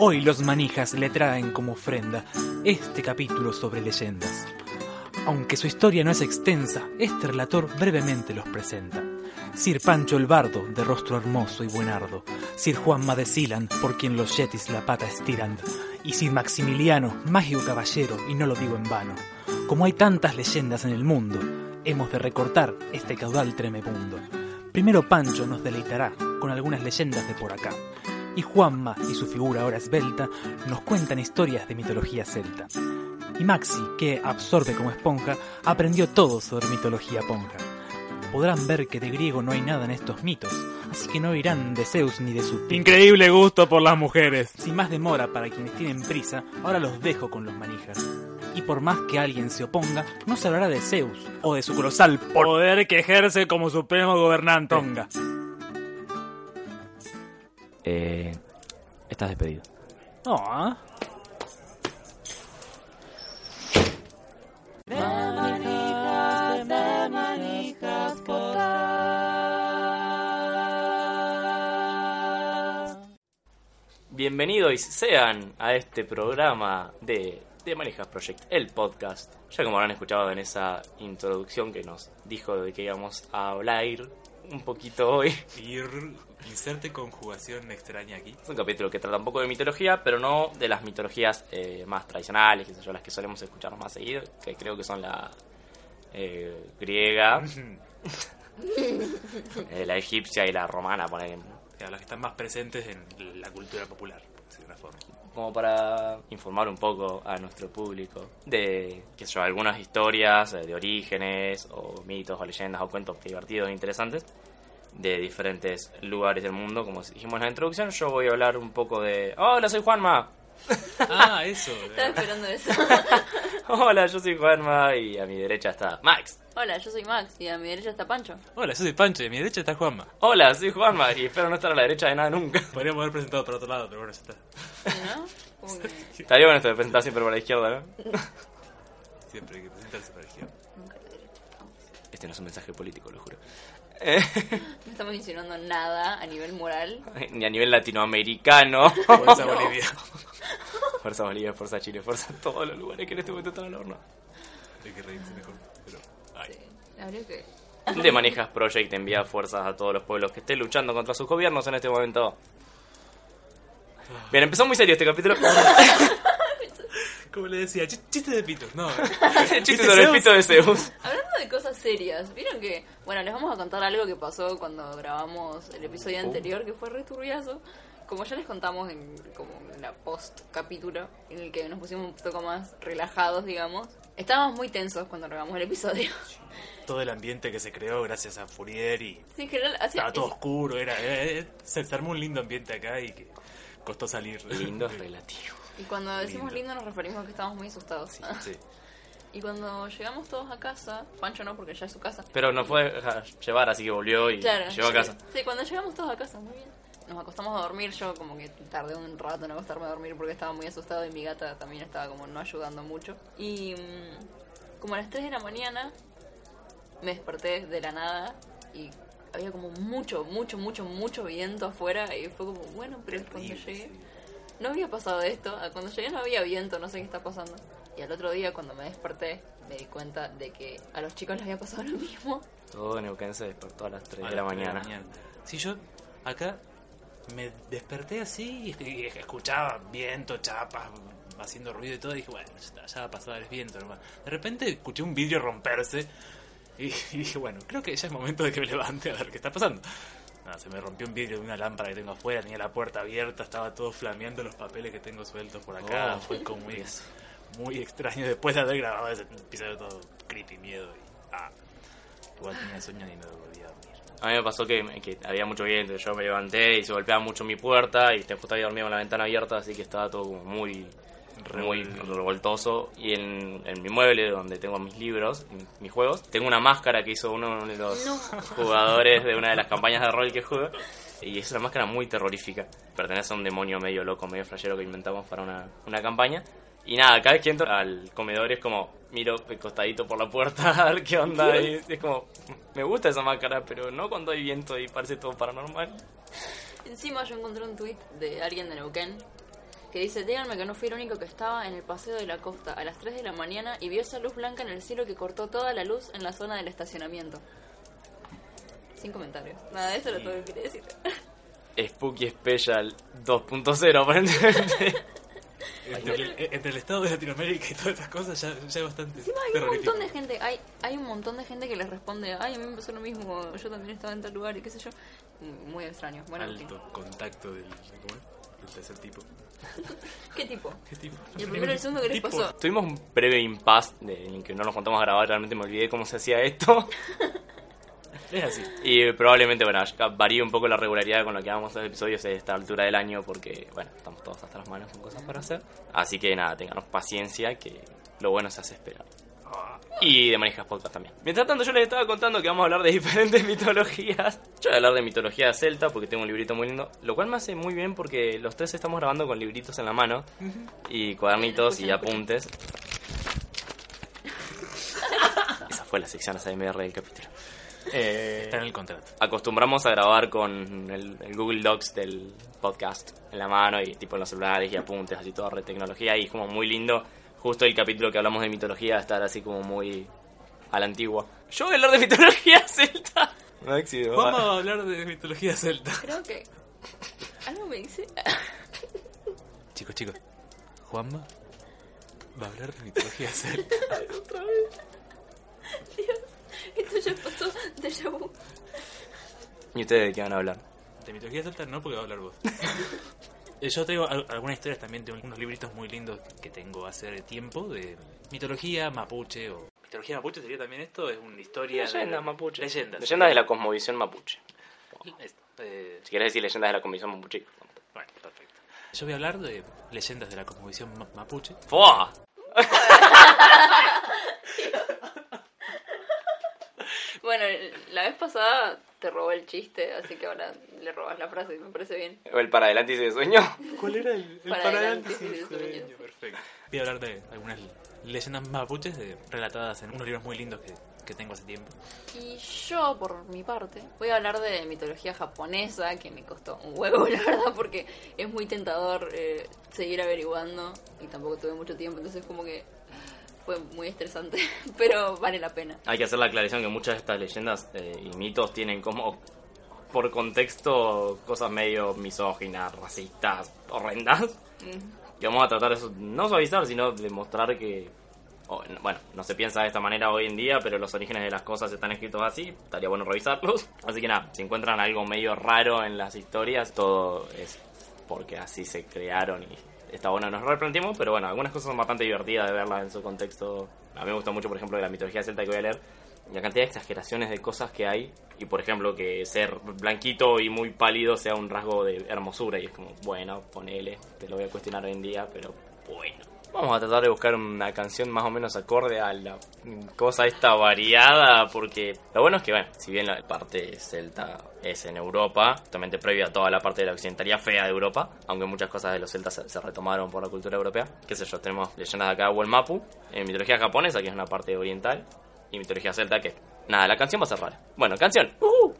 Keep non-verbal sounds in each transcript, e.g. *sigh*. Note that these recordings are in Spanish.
Hoy los manijas le traen como ofrenda este capítulo sobre leyendas. Aunque su historia no es extensa, este relator brevemente los presenta. Sir Pancho el Bardo, de rostro hermoso y buenardo, Sir Juanma de Silan, por quien los yetis la pata estiran, y Sir Maximiliano, mágico caballero, y no lo digo en vano. Como hay tantas leyendas en el mundo, hemos de recortar este caudal tremebundo. Primero Pancho nos deleitará con algunas leyendas de por acá, y Juanma y su figura ahora esbelta nos cuentan historias de mitología celta. Y Maxi, que absorbe como esponja, aprendió todo sobre mitología ponja. Podrán ver que de griego no hay nada en estos mitos, así que no irán de Zeus ni de su Increíble gusto por las mujeres. Sin más demora para quienes tienen prisa, ahora los dejo con los manijas. Y por más que alguien se oponga, no se hablará de Zeus o de su colosal Poder que ejerce como supremo gobernante. tonga. Eh, estás despedido. Ah, Bienvenidos sean a este programa de, de Manijas Project, el podcast. Ya como habrán escuchado en esa introducción que nos dijo de que íbamos a hablar un poquito hoy. Inserte conjugación extraña aquí. Es un capítulo que trata un poco de mitología, pero no de las mitologías eh, más tradicionales, qué sé yo, las que solemos escuchar más seguido, que creo que son la eh, griega, *laughs* eh, la egipcia y la romana, poner A las que están más presentes en la cultura popular, por decirlo de una forma. como para informar un poco a nuestro público de qué sé yo, algunas historias eh, de orígenes o mitos o leyendas o cuentos divertidos e interesantes de diferentes lugares del mundo, como dijimos en la introducción, yo voy a hablar un poco de Hola, soy Juanma. *laughs* Ah, eso. Estaba esperando eso. *laughs* Hola, yo soy Juanma y a mi derecha está Max. Hola, yo soy Max y a mi derecha está Pancho. Hola, yo soy Pancho y a mi derecha está Juanma. Hola, soy Juanma y espero no estar a la derecha de nada nunca. *laughs* Podríamos haber presentado por otro lado, pero bueno, ya está. ¿Sí, ¿No? Que Estaría bueno esto de presentar siempre por la izquierda, ¿no? Siempre hay que presentarse para la izquierda. nunca a la derecha. Este no es un mensaje político, lo juro. *laughs* No estamos insinuando nada a nivel moral. Ni a nivel latinoamericano. Fuerza Bolivia. *laughs* Fuerza Bolivia, Fuerza Chile, Fuerza todos los lugares que en este momento están al horno. Hay que reírse mejor. Pero, ay. Sí, habría que. De Manijas Project envía fuerzas a todos los pueblos que estén luchando contra sus gobiernos en este momento. Bien, empezó muy serio este capítulo. *laughs* Como le decía, ch- chiste de pitos, no. *laughs* Chiste sobre el pito de Zeus. *laughs* Hablando de cosas serias, ¿vieron que.? Bueno, les vamos a contar algo que pasó cuando grabamos el episodio anterior, que fue re turbiazo. Como ya les contamos en, como en la post capítulo, en el que nos pusimos un poco más relajados, digamos. Estábamos muy tensos cuando grabamos el episodio. *laughs* Todo el ambiente que se creó gracias a Fourier y Sí, en general, estaba todo oscuro. Era, eh, eh, se, se armó un lindo ambiente acá y que costó salir. Lindo es relativo. Y cuando decimos Lindo. lindo nos referimos a que estábamos muy asustados. *laughs* Sí. Y cuando llegamos todos a casa, Pancho no, porque ya es su casa. Pero nos fue llevar, así que volvió y Claro. llegó a casa. Sí, cuando llegamos todos a casa, muy bien. Nos acostamos a dormir, yo como que tardé un rato en acostarme a dormir porque estaba muy asustado y mi gata también estaba como no ayudando mucho. Y mm, como a las 3 de la mañana me desperté de la nada y había como mucho, mucho, mucho, mucho viento afuera y fue como, bueno, pero cuando llegué no había pasado esto, cuando llegué no había viento, no sé qué está pasando. Y al otro día cuando me desperté me di cuenta de que a los chicos les había pasado lo mismo. Todo Neuquén se despertó a las 3 A de la tres mañana. Sí, yo acá me desperté así y, escuchaba viento, chapas, haciendo ruido y todo. Y dije, bueno, ya, ya va a pasar el viento nomás. De repente escuché un vidrio romperse y, y dije, bueno, creo que ya es momento de que me levante a ver qué está pasando. Nada, se me rompió un vidrio de una lámpara que tengo afuera, tenía la puerta abierta, estaba todo flameando los papeles que tengo sueltos por acá. Oh. Fue como muy, muy extraño después de haber grabado ese episodio todo creepy, miedo y... Ah, igual tenía sueño y no volvía a dormir. A mí me pasó que, que había mucho viento, yo me levanté y se golpeaba mucho mi puerta y justo había dormido con la ventana abierta, así que estaba todo como muy, muy revoltoso. Y en, en mi mueble, donde tengo mis libros, mis juegos, tengo una máscara que hizo uno de los jugadores de una de las *laughs* campañas de rol que juego. Y es una máscara muy terrorífica. Pertenece a un demonio medio loco, medio flashero que inventamos para una, una campaña. Y nada, cada vez que entro al comedor es como, miro de costadito por la puerta *laughs* a ver qué onda. Y es como, me gusta esa máscara, pero no cuando hay viento y parece todo paranormal. Encima yo encontré un tweet de alguien de Neuquén que dice, díganme que no fui el único que estaba en el paseo de la costa a las 3 de la mañana y vio esa luz blanca en el cielo que cortó toda la luz en la zona del estacionamiento. Sin comentarios. Nada, eso es lo que quería decir. *laughs* Spooky Special 2.0 aparentemente. *laughs* Entre el, entre el estado de Latinoamérica y todas estas cosas ya, ya es bastante Encima hay un montón de gente, hay, hay un montón de gente que les responde, ay, a mí me pasó lo mismo, yo también estaba en tal lugar y qué sé yo. Muy extraño. Bueno. Alto contacto del, ¿cómo es? Del tercer tipo. *laughs* ¿Qué tipo? ¿Qué tipo? ¿Y el primero y el segundo qué les Tipo. pasó? Tuvimos un breve impasse de, en que no nos contamos a grabar, realmente me olvidé cómo se hacía esto. *laughs* Es así. Y probablemente, bueno, ya varíe un poco la regularidad con lo que hagamos en los episodios a esta altura del año porque, bueno, estamos todos hasta las manos con cosas para hacer. Así que nada, tenganos paciencia que lo bueno se hace esperar. Y de Manijas Podcast también. Mientras tanto, yo les estaba contando que vamos a hablar de diferentes *laughs* mitologías. Yo voy a hablar de mitología celta porque tengo un librito muy lindo. Lo cual me hace muy bien porque los tres estamos grabando con libritos en la mano y cuadernitos y apuntes. Esa fue la sección ASMR del capítulo. Eh, Está en el contrato. acostumbramos a grabar con el, el Google Docs del podcast en la mano y tipo en los celulares y apuntes, así toda re tecnología y es como muy lindo justo el capítulo que hablamos de mitología estar así como muy a la antigua. Yo voy a hablar de mitología *laughs* celta. Maxi, Juan va a hablar de mitología celta. Creo que... Algo me dice... Chicos, chicos. Juanma va a hablar de mitología celta. *laughs* Dios, esto ya pasó de vu. ¿Y ustedes de qué van a hablar? De mitología celta no, porque va a hablar vos. *laughs* Eh, Yo traigo al- algunas historias también de unos libritos muy lindos que tengo hace tiempo de mitología mapuche o... ¿Mitología mapuche sería también esto? Es una historia Leyendas de... mapuche. Leyendas. Leyendas de la cosmovisión mapuche. Eh, Si quieres decir leyendas de la cosmovisión mapuche. Bueno, perfecto. Yo voy a hablar de leyendas de la cosmovisión ma- mapuche. ¡Fua! *laughs* Bueno, la vez pasada te robó el chiste, así que ahora le robas la frase y me parece bien. O el para adelante y se sueño. ¿Cuál era el, Para para adelante, Sí, sí, sueño, sí. Perfecto. Voy a hablar de algunas leyendas mapuches de- relatadas en unos libros muy lindos que, que tengo hace tiempo. Y yo, por mi parte, voy a hablar de mitología japonesa, que me costó un huevo, *laughs* la verdad, porque es muy tentador eh, seguir averiguando y tampoco tuve mucho tiempo, entonces como que fue muy estresante, *laughs* pero vale la pena. Hay que hacer la aclaración que muchas de estas leyendas eh, y mitos tienen como por contexto cosas medio misóginas, racistas, horrendas. Mm. Y vamos a tratar eso, no suavizar, sino demostrar que, o, no- bueno, no se piensa de esta manera hoy en día, pero los orígenes de las cosas están escritos así, estaría bueno revisarlos. Así que nada, si encuentran algo medio raro en las historias, todo es porque así se crearon y está bueno nos replanteemos, pero bueno, algunas cosas son bastante divertidas de verlas en su contexto. A mí me gusta mucho, por ejemplo, de la mitología celta que voy a leer, la cantidad de exageraciones de cosas que hay, y por ejemplo, que ser blanquito y muy pálido sea un rasgo de hermosura, y es como, bueno, ponele, te lo voy a cuestionar hoy en día, pero bueno. Vamos a tratar de buscar una canción más o menos acorde a la cosa esta variada, porque lo bueno es que, bueno, si bien la parte celta es en Europa, justamente previa a toda la parte de la occidentalía fea de Europa, aunque muchas cosas de los celtas se, retomaron por la cultura europea, qué sé yo, tenemos leyendas de acá, Mapu, en mitología japonesa, que es una parte oriental, y mitología celta, que, nada, la canción va a ser. Bueno, canción. ¡Ujú!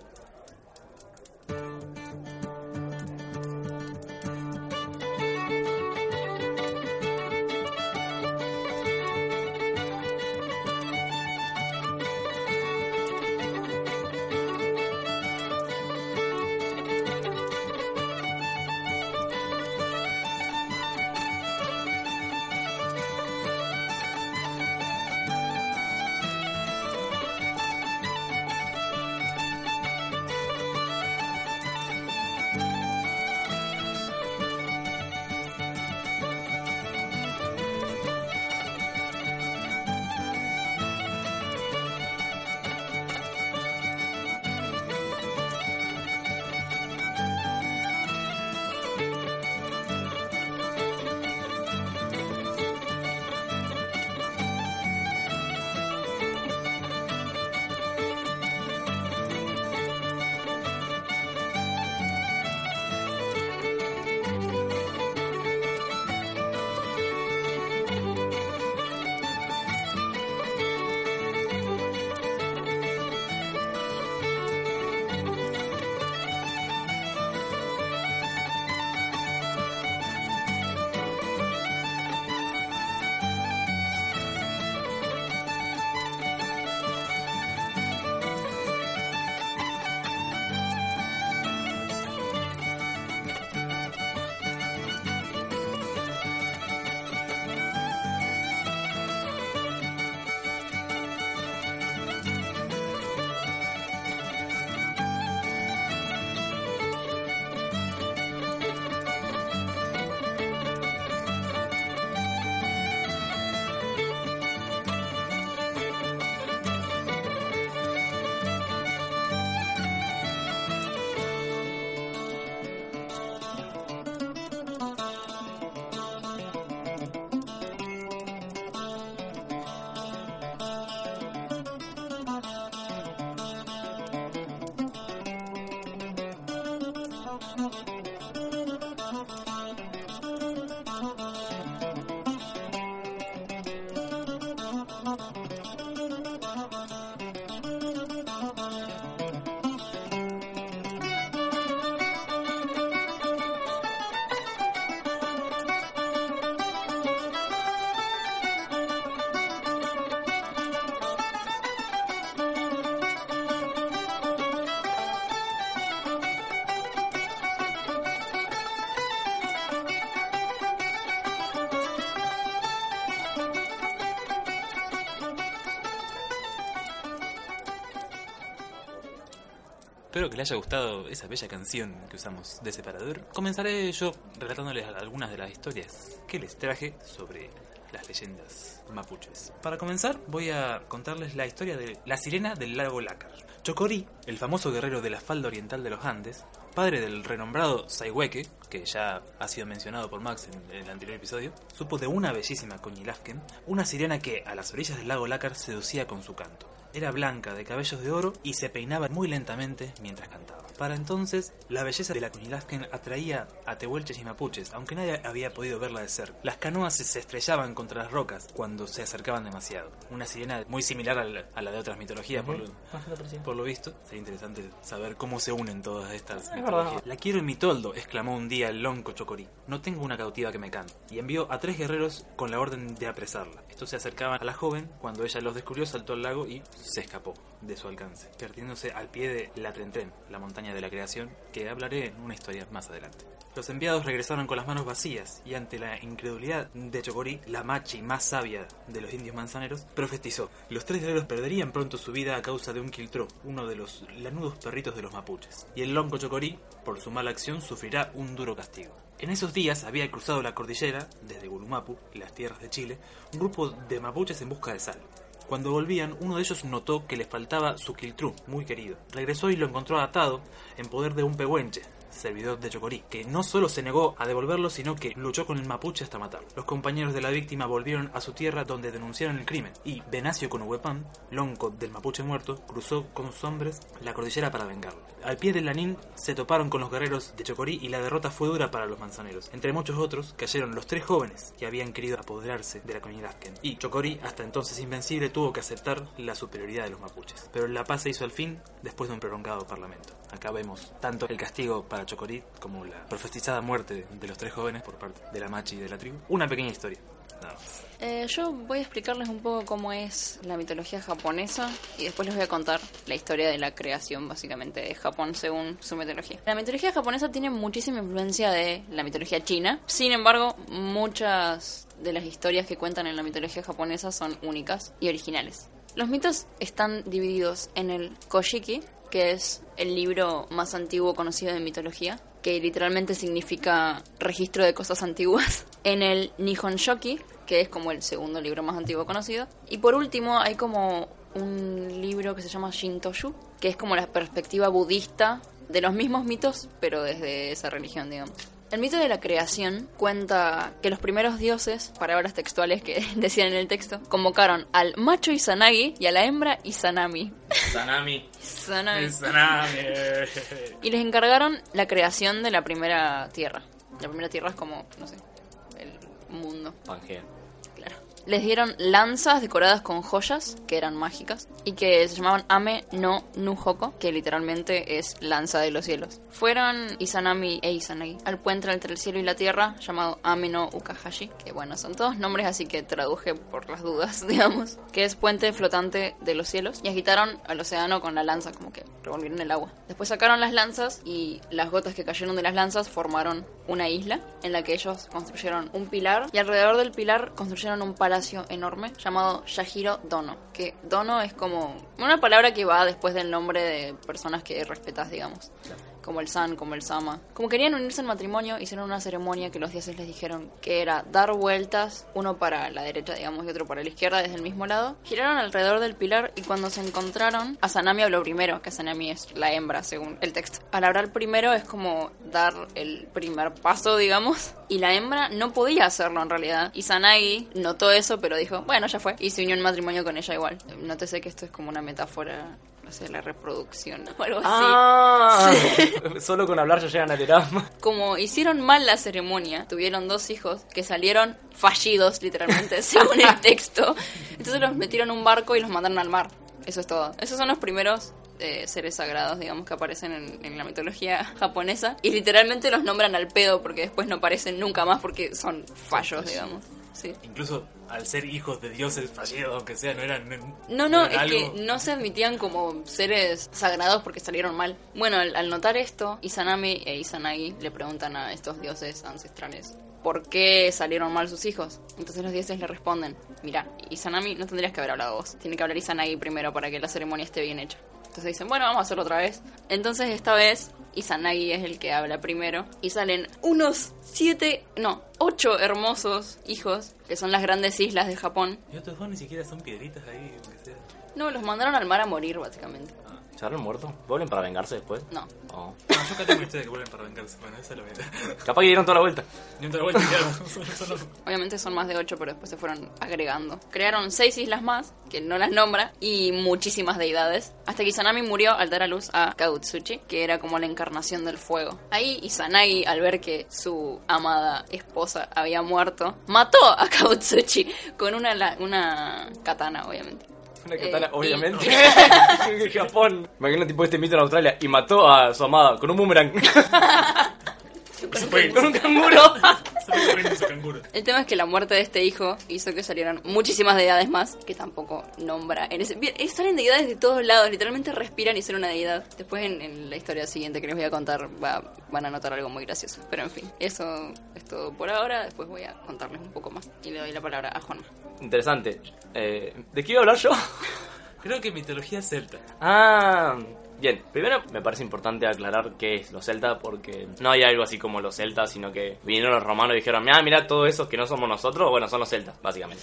Espero que les haya gustado esa bella canción que usamos de separador. Comenzaré yo relatándoles algunas de las historias que les traje sobre las leyendas mapuches. Para comenzar, voy a contarles la historia de la sirena del lago Lácar. Chocorí, el famoso guerrero de la falda oriental de los Andes, padre del renombrado Saihueque, que ya ha sido mencionado por Max en el anterior episodio, supo de una bellísima coñilafken, una sirena que a las orillas del lago Lácar seducía con su canto. Era blanca, de cabellos de oro y se peinaba muy lentamente mientras cantaba. Para entonces, la belleza de la Coñilafken atraía a tehuelches y mapuches, aunque nadie había podido verla de cerca. Las canoas se estrellaban contra las rocas cuando se acercaban demasiado. Una sirena muy similar a la, a la de otras mitologías, por, lo, por lo visto. Sería interesante saber cómo se unen todas estas mitologías. La quiero en mi toldo, exclamó un día el lonco Chocorí. No tengo una cautiva que me cante. Y envió a tres guerreros con la orden de apresarla. Estos se acercaban a la joven, cuando ella los descubrió saltó al lago y se escapó de su alcance, perdiéndose al pie de la Trentren, la montaña de la creación, que hablaré en una historia más adelante. Los enviados regresaron con las manos vacías y ante la incredulidad de Chocorí, la machi más sabia de los indios manzaneros, profetizó. Los tres guerreros perderían pronto su vida a causa de un quiltró, uno de los lanudos perritos de los mapuches. Y el lonco Chocorí, por su mala acción, sufrirá un duro castigo. En esos días había cruzado la cordillera, desde Gulumapu y las tierras de Chile, un grupo de mapuches en busca de sal. Cuando volvían, uno de ellos notó que les faltaba su quiltrú, muy querido. Regresó y lo encontró atado en poder de un pehuenche, servidor de Chocorí, que no solo se negó a devolverlo, sino que luchó con el mapuche hasta matarlo. Los compañeros de la víctima volvieron a su tierra donde denunciaron el crimen, y Benacio con Huepán, lonco del mapuche muerto, cruzó con sus hombres la cordillera para vengarlo. Al pie del Lanín se toparon con los guerreros de Chocorí y la derrota fue dura para los manzaneros. Entre muchos otros cayeron los tres jóvenes que habían querido apoderarse de la Coñirasquen. Y Chocorí, hasta entonces invencible, tuvo que aceptar la superioridad de los mapuches. Pero la paz se hizo al fin después de un prolongado parlamento. Acá vemos tanto el castigo para Chocorí como la profetizada muerte de los tres jóvenes por parte de la machi y de la tribu. Una pequeña historia. Más. Eh, yo voy a explicarles un poco cómo es la mitología japonesa y después les voy a contar la historia de la creación básicamente de Japón según su mitología. La mitología japonesa tiene muchísima influencia de la mitología china, sin embargo muchas de las historias que cuentan en la mitología japonesa son únicas y originales. Los mitos están divididos en el Koshiki, que es el libro más antiguo conocido de mitología, que literalmente significa registro de cosas antiguas, *laughs* en el Nihon Shoki, que es como el segundo libro más antiguo conocido, y por último hay como un libro que se llama Shintoshu, que es como la perspectiva budista de los mismos mitos, pero desde esa religión, digamos. El mito de la creación cuenta que los primeros dioses, palabras textuales que *laughs* decían en el texto, convocaron al macho Izanagi y a la hembra Izanami. Sanami. Izanami. Sanami. *laughs* Y les encargaron la creación de la primera tierra. La primera tierra es como, no sé, el mundo. Pangea. Les dieron lanzas decoradas con joyas que eran mágicas y que se llamaban Ame no Nuhoko, que literalmente es lanza de los cielos. Fueron Izanami e Izanagi al puente entre el cielo y la tierra llamado Ame no Ukahashi, que bueno, son todos nombres así que traduje por las dudas, *laughs* digamos, que es puente flotante de los cielos y agitaron al océano con la lanza, como que revolvieron el agua. Después sacaron las lanzas y las gotas que cayeron de las lanzas formaron una isla en la que ellos construyeron un pilar y alrededor del pilar construyeron un palacio enorme llamado Yahiro Dono, que Dono es como una palabra que va después del nombre de personas que respetas, digamos. Como el San, como el Sama. Como querían unirse en matrimonio, hicieron una ceremonia que los dioses les dijeron que era dar vueltas, uno para la derecha, digamos, y otro para la izquierda, desde el mismo lado. Giraron alrededor del pilar y cuando se encontraron, Asanami habló primero, que Asanami es la hembra, según el texto. Al hablar primero es como dar el primer paso, digamos. Y la hembra no podía hacerlo en realidad. Y Sanagi notó eso, pero dijo, bueno, ya fue. Y se unió en matrimonio con ella igual. Nótese que esto es como una metáfora, no sé, la reproducción o algo así. Ah, *laughs* solo con hablar ya llegan al Erasmus. Como hicieron mal la ceremonia, tuvieron dos hijos que salieron fallidos, literalmente, *laughs* según el texto. Entonces los metieron en un barco y los mandaron al mar. Eso es todo. Esos son los primeros eh, seres sagrados, digamos, que aparecen en, en la mitología japonesa. Y literalmente los nombran al pedo porque después no aparecen nunca más porque son fallos, digamos. Sí. Incluso al ser hijos de dioses fallidos, aunque sea, no eran. No, no, es que no se admitían como seres sagrados porque salieron mal. Bueno, al, al notar esto, Izanami e Izanagi le preguntan a estos dioses ancestrales por qué salieron mal sus hijos. Entonces los dioses le responden, mira, Izanami no tendrías que haber hablado vos, tiene que hablar Izanagi primero para que la ceremonia esté bien hecha. Entonces dicen, bueno, vamos a hacerlo otra vez. Entonces esta vez Izanagi es el que habla primero y salen unos siete, no, ocho hermosos hijos que son las grandes islas de Japón. Y otros dos ni siquiera son piedritas ahí, aunque sea. No, los mandaron al mar a morir básicamente. ¿Se habrán muerto? ¿Vuelven para vengarse después? No. Oh. No, yo acá tengo una historia que vuelven para vengarse. Bueno, esa es la verdad. Capaz que dieron toda la vuelta. Ni otra vuelta, claro. *laughs* Obviamente son más de ocho, pero después se fueron agregando. Crearon seis islas más, que no las nombra, y muchísimas deidades. Hasta que Izanami murió al dar a luz a Kautsuchi, que era como la encarnación del fuego. Ahí Izanagi, al ver que su amada esposa había muerto, mató a Kautsuchi con una, la- una katana, obviamente. Una katana, Eh, obviamente. *laughs* En *laughs* Japón. Imagina tipo este mito en Australia y mató a su amada con un boomerang. *laughs* con *laughs* un canguro. El tema es que la muerte de este hijo hizo que salieran muchísimas deidades más, que tampoco nombra. En ese, bien, eh, salen deidades de todos lados, literalmente respiran y son una deidad. Después en, en la historia siguiente que les voy a contar va- van a notar algo muy gracioso. Pero en fin, eso es todo por ahora. Después voy a contarles un poco más. Y le doy la palabra a Juanma. Interesante. Eh, ¿De qué iba a hablar yo? Creo que mitología celta. Ah, bien. Primero me parece importante aclarar qué es los celtas porque no hay algo así como los celtas, sino que vinieron los romanos y dijeron, ah, mira, todo eso que no somos nosotros, bueno, son los celtas, básicamente.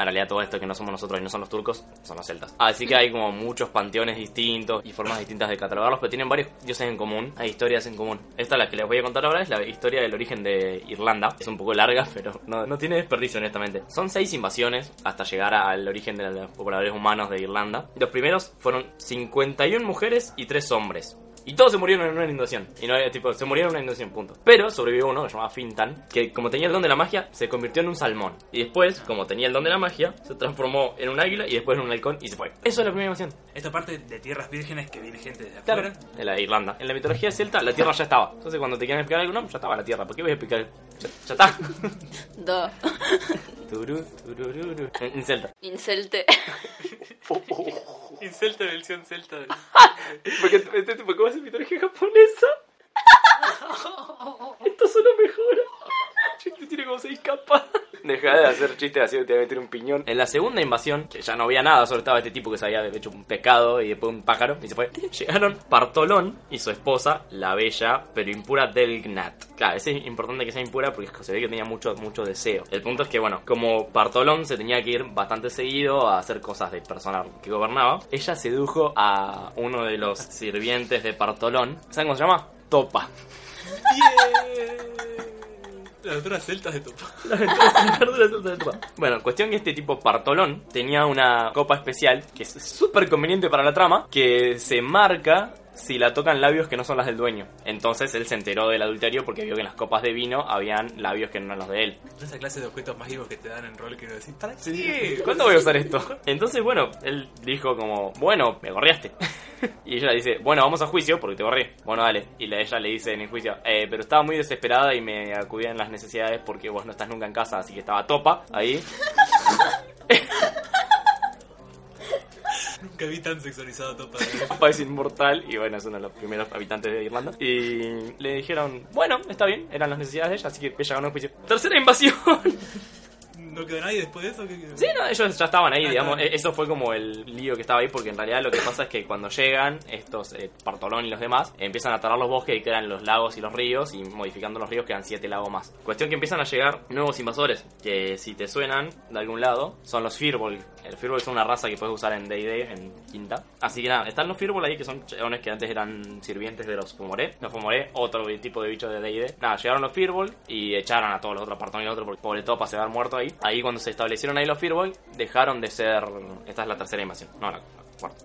En realidad todo esto que no somos nosotros y no son los turcos, son los celtas. Así que hay como muchos panteones distintos y formas distintas de catalogarlos, pero tienen varios dioses en común, hay historias en común. Esta, la que les voy a contar ahora, es la historia del origen de Irlanda. Es un poco larga, *laughs* pero no, no tiene desperdicio, honestamente. Son seis invasiones hasta llegar al origen de los pobladores humanos de Irlanda. Los primeros fueron 51 mujeres y 3 hombres. Y todos se murieron en una inundación. Y no tipo, se murieron en una inundación, punto. Pero sobrevivió uno que se llamaba Fintan, que como tenía el don de la magia, se convirtió en un salmón. Y después, como tenía el don de la magia, se transformó en un águila y después en un halcón y se fue. Eso es la primera invasión. Esta parte de tierras vírgenes que viene gente desde Claro. afuera. En la de Irlanda. En la mitología celta, la tierra ya estaba. Entonces, cuando te quieren explicar algo, no, ya estaba la tierra. ¿Por qué voy a explicar? Ya, ya está. *laughs* Do. Turú, turururu. En, en celta. Incelte. En celta, *laughs* versión celta. *laughs* Porque este tipo, ¿cómo es mitología japonesa? *laughs* Esto solo mejora. Chiste tiene como seis capas. *laughs* Deja de hacer chistes así te voy a meter un piñón. En la segunda invasión, que ya no había nada, solo estaba este tipo que se había hecho un pescado y después un pájaro y se fue. *laughs* Llegaron Partolón y su esposa, la bella pero impura Delgnat. Claro, es importante que sea impura porque se ve que tenía mucho, mucho deseo. El punto es que, bueno, como Partolón se tenía que ir bastante seguido a hacer cosas de persona que gobernaba, ella sedujo a uno de los sirvientes de Partolón. ¿Saben cómo se llama? Topa. *laughs* Las otras celtas de Topa. *laughs* Bueno, cuestión que este tipo Partolón tenía una copa especial que es súper conveniente para la trama, que se marca si la tocan labios que no son las del dueño. Entonces él se enteró del adulterio porque vio que en las copas de vino habían labios que no eran los de él. Esa clase de objetos mágicos que te dan en rol que uno decís, ¿para qué? ¿Cuándo voy a usar esto? Entonces, bueno, él dijo como, bueno, me gorriaste. *laughs* Y ella dice, bueno, vamos a juicio porque te gorré. Bueno, dale. Y la- ella le dice en el juicio, eh, pero estaba muy desesperada y me acudía en las necesidades porque vos no estás nunca en casa, así que estaba topa ahí. *laughs* *laughs* Nunca vi tan sexualizado a Topa. Topa es inmortal y bueno, es uno de los primeros habitantes de Irlanda. Y le dijeron, bueno, está bien, eran las necesidades de ella, así que ella ganó el juicio. Tercera invasión. *laughs* ¿No quedó nadie después de eso? ¿Qué quedó? Sí, no, ellos ya estaban ahí, Ah, digamos. Eso fue como el lío que estaba ahí, porque en realidad lo que pasa es que cuando llegan estos eh, Partolón y los demás, empiezan a talar los bosques y quedan los lagos y los ríos, y modificando los ríos quedan siete lagos más. Cuestión que empiezan a llegar nuevos invasores, que si te suenan de algún lado, son los Firbolg. El Firbolg son una raza que puedes usar en D&D, en quinta. Así que nada, están los Firbolg ahí, que son chabones que antes eran sirvientes de los Fomoré. Los Fomoré, otro tipo de bicho de D&D. Nada, llegaron los Firbolg y echaron a todos los otros Partolón y los otros, porque pobre Topa se va a haber muerto ahí. Ahí cuando se establecieron ahí los Firbolg, dejaron de ser... Esta es la tercera invasión. No, la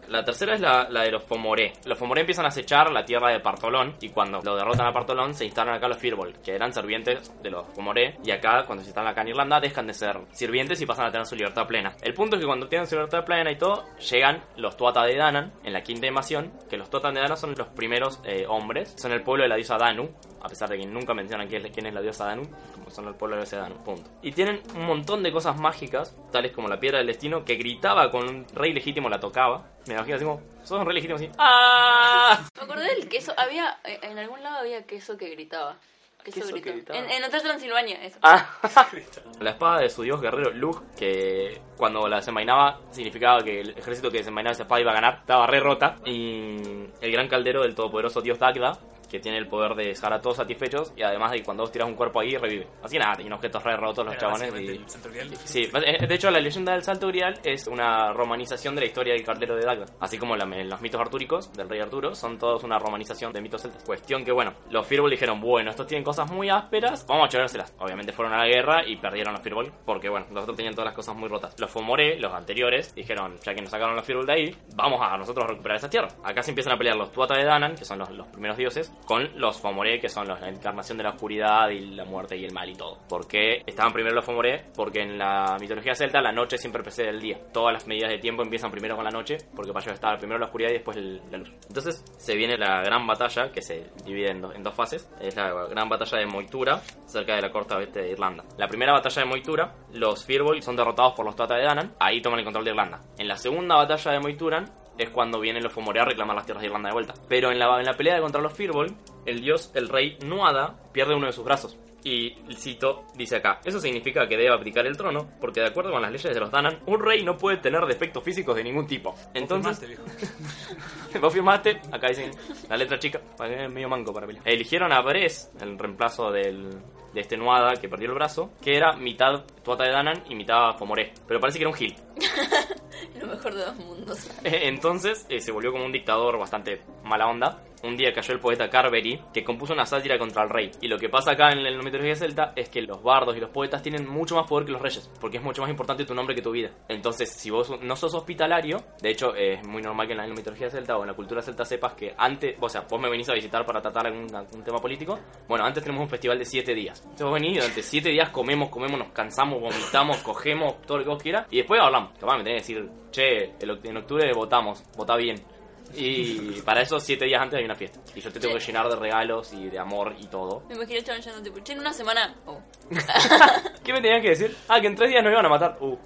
La tercera es la, de los Fomoré. Los Fomoré empiezan a acechar la tierra de Partolón y cuando lo derrotan a Partolón se instalan acá los Firbolg, que eran sirvientes de los Fomoré y acá cuando se instalan acá en Irlanda dejan de ser sirvientes y pasan a tener su libertad plena. El punto es que cuando tienen su libertad plena y todo, llegan los Tuata de Danan en la quinta invasión, que los Tuata de Danan son los primeros eh, hombres, son el pueblo de la diosa Danu, a pesar de que nunca mencionan quién es, quién es la diosa Danu, como son el pueblo de la diosa Danu, punto. Y tienen un montón de cosas mágicas, tales como la piedra del destino, que gritaba con un rey legítimo, la tocaba. Me imagino así como, sos un rey legítimo así. ¡Ah! Me acordé del queso. Había. eh, En algún lado había queso que gritaba. Queso Queso gritó. gritaba. En, en Hotel Transilvania, eso. Ah, *laughs* la espada de su dios guerrero Lug, que cuando la desenvainaba significaba que el ejército que desenvainaba esa espada iba a ganar, estaba re rota. Y el gran caldero del todopoderoso dios Dagda, que tiene el poder de dejar a todos satisfechos y además de que cuando vos tiras un cuerpo ahí revive. Así nada, tiene objetos re rotos los Era chabones básicamente y... el Santo Grial. Sí, eh, de hecho la leyenda del Salto Grial es una romanización de la historia del cartero de Dagda. Así como la- los mitos artúricos del rey Arturo son todos una romanización de mitos celtas. Cuestión que, bueno, los Firbolg dijeron, bueno, estos tienen cosas muy ásperas, vamos a chovérselas. Obviamente fueron a la guerra y perdieron los Firbolg porque, bueno, los otros tenían todas las cosas muy rotas. Los Fomoré, los anteriores, dijeron, ya que nos sacaron los Firbolg de ahí, vamos a nosotros recuperar esa tierra. Acá se empiezan a pelear los Tuata de Danan, que son los, los primeros dioses, con los Fomoré, que son los- la encarnación de la oscuridad y la muerte y el mal y todo. ¿Por qué estaban primero los Fomoré? Porque en la mitología celta la noche siempre precede el día. Todas las medidas de tiempo empiezan primero con la noche, porque para ellos estaba primero la oscuridad y después el- la luz. Entonces se viene la gran batalla, que se divide en, do- en dos fases. Es la gran batalla de Moitura, cerca de la costa oeste de Irlanda. La primera batalla de Moitura, los Firbolg son derrotados por los Tuata de Danan, ahí toman el control de Irlanda. En la segunda batalla de Moituran, es cuando vienen los Fomoré a reclamar las tierras de Irlanda de vuelta. Pero en la, en la pelea contra los Firbolg, el dios, el rey Nuada, pierde uno de sus brazos. Y cito, dice acá, eso significa que debe abdicar el trono, porque de acuerdo con las leyes de los Danan, un rey no puede tener defectos físicos de ningún tipo. Entonces, Firmaste, viejo. *laughs* Vos firmaste, acá dicen la letra chica, para que es medio manco para pelear. Eligieron a Bres, el reemplazo del, de este Nuada que perdió el brazo, que era mitad Tuata de Danan y mitad Fomoré. Pero parece que era un gil. *laughs* *laughs* Lo mejor de dos mundos. *laughs* Entonces eh, se volvió como un dictador bastante mala onda. Un día cayó el poeta Carbery, que compuso una sátira contra el rey. Y lo que pasa acá en la mitología celta es que los bardos y los poetas tienen mucho más poder que los reyes, porque es mucho más importante tu nombre que tu vida. Entonces, si vos no sos hospitalario, de hecho es muy normal que en la mitología celta o en la cultura celta sepas que antes, o sea, vos me venís a visitar para tratar algún, tema político, bueno, antes tenemos un festival de 7 días. Entonces vos venís y durante 7 días comemos, comemos, nos cansamos, vomitamos, cogemos, todo lo que vos quieras, y después hablamos. Capaz me tenés que decir, che, en octubre votamos, vota bien. Y para eso, siete días antes hay una fiesta. Y yo te tengo que llenar de regalos y de amor y todo. Me imagino el chabón yendo tipo, che, en una semana. Oh. *laughs* ¿Qué me tenían que decir? Ah, que en tres días nos iban a matar. Uh.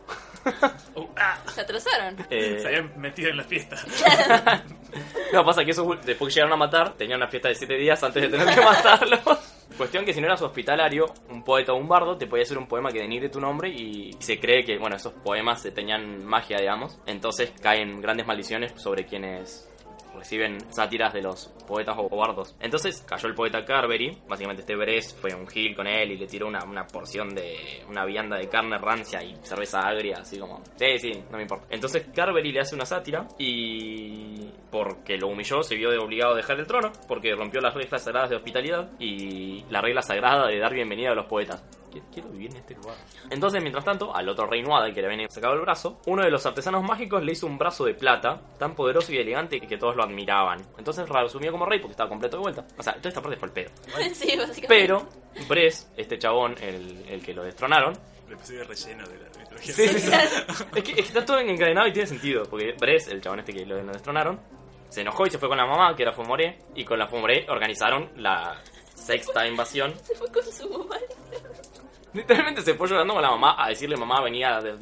*laughs* Uh, ah, Se atrasaron. Eh, se habían metido en la fiesta. *laughs* no, pasa que eso después que llegaron a matar, tenían una fiesta de siete días antes de tener que matarlos. Cuestión que si no eras hospitalario, un poeta o un bardo te podía hacer un poema que denigre tu nombre y se cree que, bueno, esos poemas tenían magia, digamos. Entonces caen grandes maldiciones sobre quienes reciben sátiras de los poetas o bardos. Entonces cayó el poeta Carbery, básicamente este Bres fue un gil con él y le tiró una, una porción de una vianda de carne rancia y cerveza agria, así como, sí, sí, no me importa. Entonces Carbery le hace una sátira y porque lo humilló se vio obligado a dejar el trono porque rompió las reglas sagradas de hospitalidad y la regla sagrada de dar bienvenida a los poetas. Quiero- vivir en este lugar. Entonces, mientras tanto, al otro rey Nuada, que le había sacado el brazo, uno de los artesanos mágicos le hizo un brazo de plata, tan poderoso y elegante que todos lo admiraban. Entonces lo asumió como rey porque estaba completo de vuelta. O sea, toda esta parte fue el pedo. *laughs* sí, básicamente. Pero, Bres, este chabón, el, el que lo destronaron, El episodio relleno de la mitología. Sí, sí, sí. es, que, es que está todo encadenado y tiene sentido. Porque Bres, el chabón este que lo, lo destronaron, se enojó y se fue con la mamá, que era Fomoré. Y con la Fomoré organizaron la sexta invasión. Se fue con su mamá. Literalmente se fue llorando con la mamá a decirle: Mamá, venía. De...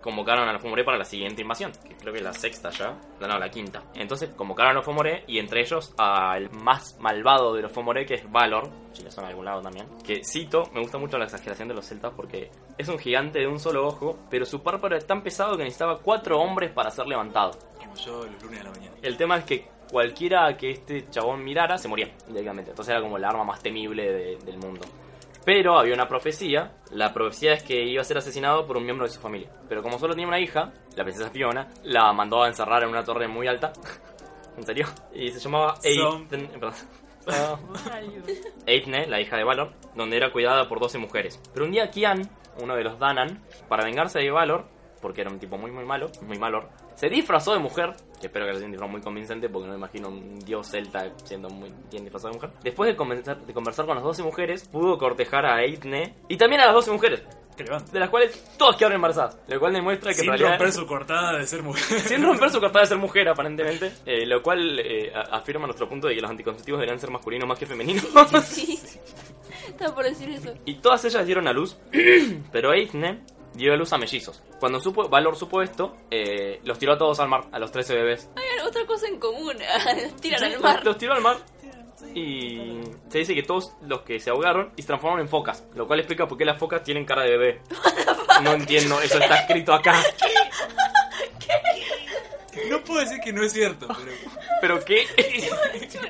Convocaron a los Fomoré para la siguiente invasión, que creo que es la sexta ya, no, la quinta. Entonces convocaron a los Fomoré y entre ellos al más malvado de los Fomoré, que es Valor, si le suena a algún lado también. Que cito, me gusta mucho la exageración de los celtas porque es un gigante de un solo ojo, pero su párpado es tan pesado que necesitaba cuatro hombres para ser levantado. Como yo los lunes de la mañana. El tema es que cualquiera que este chabón mirara se moría directamente. Entonces era como el arma más temible de- del mundo. Pero había una profecía. La profecía es que iba a ser asesinado por un miembro de su familia. Pero como solo tenía una hija, la princesa Fiona, la mandó a encerrar en una torre muy alta. *laughs* ¿En serio? Y se llamaba Son- Eithne, perdón. Ah. Eithne, la hija de Valor, donde era cuidada por 12 mujeres. Pero un día Kian, uno de los Danan, para vengarse de Valor, porque era un tipo muy muy malo, muy malor, se disfrazó de mujer, que espero que sea un disfraz muy convincente porque no me imagino un dios celta siendo muy bien disfrazado de mujer. Después de conversar, de conversar con las 12 mujeres, pudo cortejar a Eithne y también a las 12 mujeres, de las cuales todas quedaron embarazadas, lo cual demuestra que Sin en realidad... romper su cortada de ser mujer. *laughs* Sin romper su *laughs* cortada de ser mujer, aparentemente. eh, lo cual eh, afirma nuestro punto de que los anticonceptivos deberían ser masculinos más que femeninos. Sí. *laughs* Estaba por decir eso. y todas ellas dieron a luz, *clears throat* pero Eithne dio a luz a mellizos. Cuando supo, Valor supo esto, eh, los tiró a todos al mar, a los 13 bebés. Hay otra cosa en común. *laughs* Los tiran al mar. Los, los tiró al mar. y se dice que todos los que se ahogaron y se transformaron en focas, lo cual explica por qué las focas tienen cara de bebé. No entiendo, eso está escrito acá. *laughs* No puedo decir que no es cierto, pero ¿Pero qué? *laughs* Yo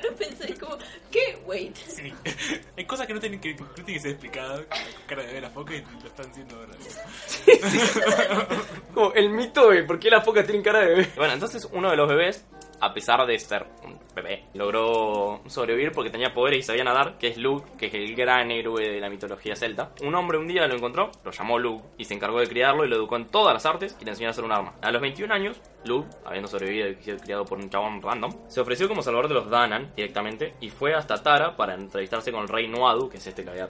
pensé como, ¿qué? Wait. sí. *laughs* Hay cosas que no tienen que, no tienen que ser explicadas con la cara de ver la foca y lo están haciendo ahora. *laughs* Como el mito de por qué las focas tienen cara de bebé. Bueno, entonces uno de los bebés, a pesar de ser un bebé, logró sobrevivir porque tenía poderes y sabía nadar, que es Luke, que es el gran héroe de la mitología celta. Un hombre un día lo encontró, lo llamó Luke y se encargó de criarlo y lo educó en todas las artes y le enseñó a hacer un arma. A los 21 años, Luke, habiendo sobrevivido y sido criado por un chabón random, se ofreció como salvador de los Danan directamente y fue hasta Tara para entrevistarse con el rey Nuadu, que es este que había eh,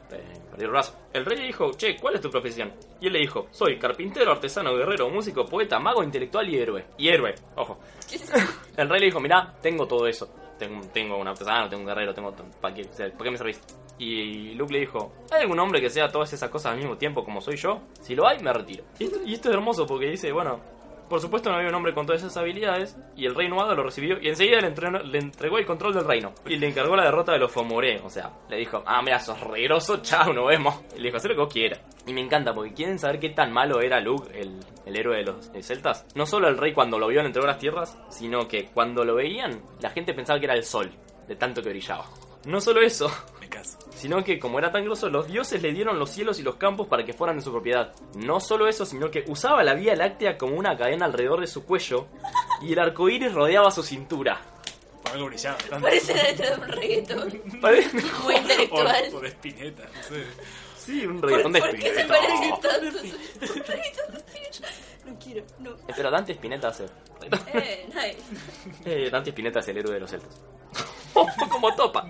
perdido el brazo. El rey le dijo, che, ¿cuál es tu profesión? Y él le dijo, soy carpintero, artesano, guerrero, músico, poeta, mago, intelectual y héroe. Y héroe, ojo. *laughs* El rey le dijo, mirá, tengo todo eso. Tengo, tengo un artesano, tengo un guerrero, tengo... ¿Para qué, ¿para qué me servís? Y Luke le dijo, ¿hay algún hombre que sea todas esas cosas al mismo tiempo como soy yo? Si lo hay, me retiro. Y esto, y esto es hermoso porque dice, bueno, por supuesto no había un hombre con todas esas habilidades y el rey Nuado lo recibió y enseguida le, entrenó- entregó el control del reino y le encargó la derrota de los Fomoré, o sea, le dijo, ah, mira, sos re groso, chao, nos vemos. Y le dijo, haz lo que vos quieras. Y me encanta porque quieren saber qué tan malo era Luke, el, el héroe de los celtas. No solo el rey cuando lo vio le entregó las tierras, sino que cuando lo veían, la gente pensaba que era el sol, de tanto que brillaba. No solo eso, Caso. sino que como era tan grosso, los dioses le dieron los cielos y los campos para que fueran de su propiedad. No solo eso, sino que usaba la Vía Láctea como una cadena alrededor de su cuello y el arco iris rodeaba su cintura. Algo brillaba tanto. Parece la letra de un reggaetón. Parece *laughs* Muy intelectual. O, o de espineta, no sé. sí, un ¿Por, reggaetón de por qué se Spinetta. parece tanto? Un reggaetón de Spinetta. No quiero, no. Pero Dante Spinetta hace. Eh, nice. Eh, Dante Spinetta es el héroe de los celtas. *laughs* como topa.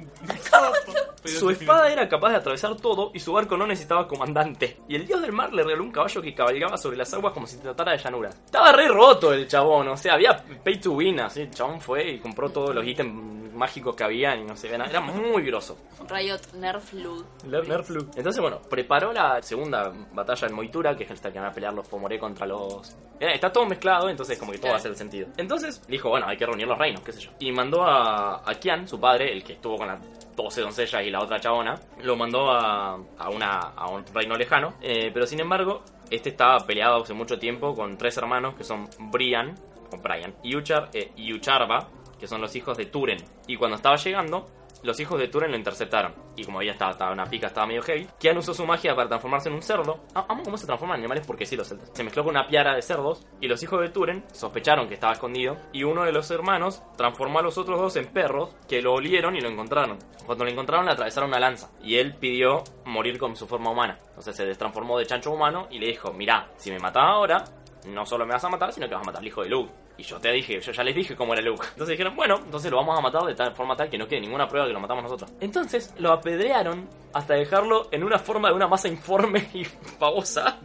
Su espada era capaz de atravesar todo y su barco no necesitaba comandante. Y el dios del mar le regaló un caballo que cabalgaba sobre las aguas como si se tratara de llanura. Estaba re roto el chabón, o sea, había pay to win, así. El chabón fue y compró todos los ítems mágicos que había y no sé, era era muy grosso. Riot Nerf Lud. Entonces, bueno, preparó la segunda batalla en Moitura, que es esta que van a pelear los Fomoré contra los. Eh, está todo mezclado, entonces como que todo va a hacer sentido. Entonces dijo, bueno, hay que reunir los reinos, qué sé yo. Y mandó a, a Kian, su padre, el que estuvo con las 12 doncellas y la otra chabona, lo mandó a, a, una, a un reino lejano. eh, pero sin embargo, este estaba peleado hace mucho tiempo con tres hermanos que son Brian, o Brian, y eh, y Ucharba, que son los hijos de Turen. Y cuando estaba llegando, los hijos de Turen lo interceptaron. Y como ella estaba, una pica, estaba medio heavy, Kian usó su magia para transformarse en un cerdo. Amo cómo se transforman animales porque sí los celtas. Se mezcló con una piara de cerdos y los hijos de Turen sospecharon que estaba escondido. Y uno de los hermanos transformó a los otros dos en perros que lo olieron y lo encontraron. Cuando lo encontraron le atravesaron una lanza. Y él pidió morir con su forma humana. Entonces se destransformó de chancho humano y le dijo, mirá, si me matás ahora, no solo me vas a matar, sino que vas a matar al hijo de Luke. Y yo te dije, yo ya les dije cómo era Luke. Entonces dijeron, bueno, entonces lo vamos a matar de tal forma tal que no quede ninguna prueba de que lo matamos nosotros. Entonces lo apedrearon hasta dejarlo en una forma de una masa informe *laughs* y babosa.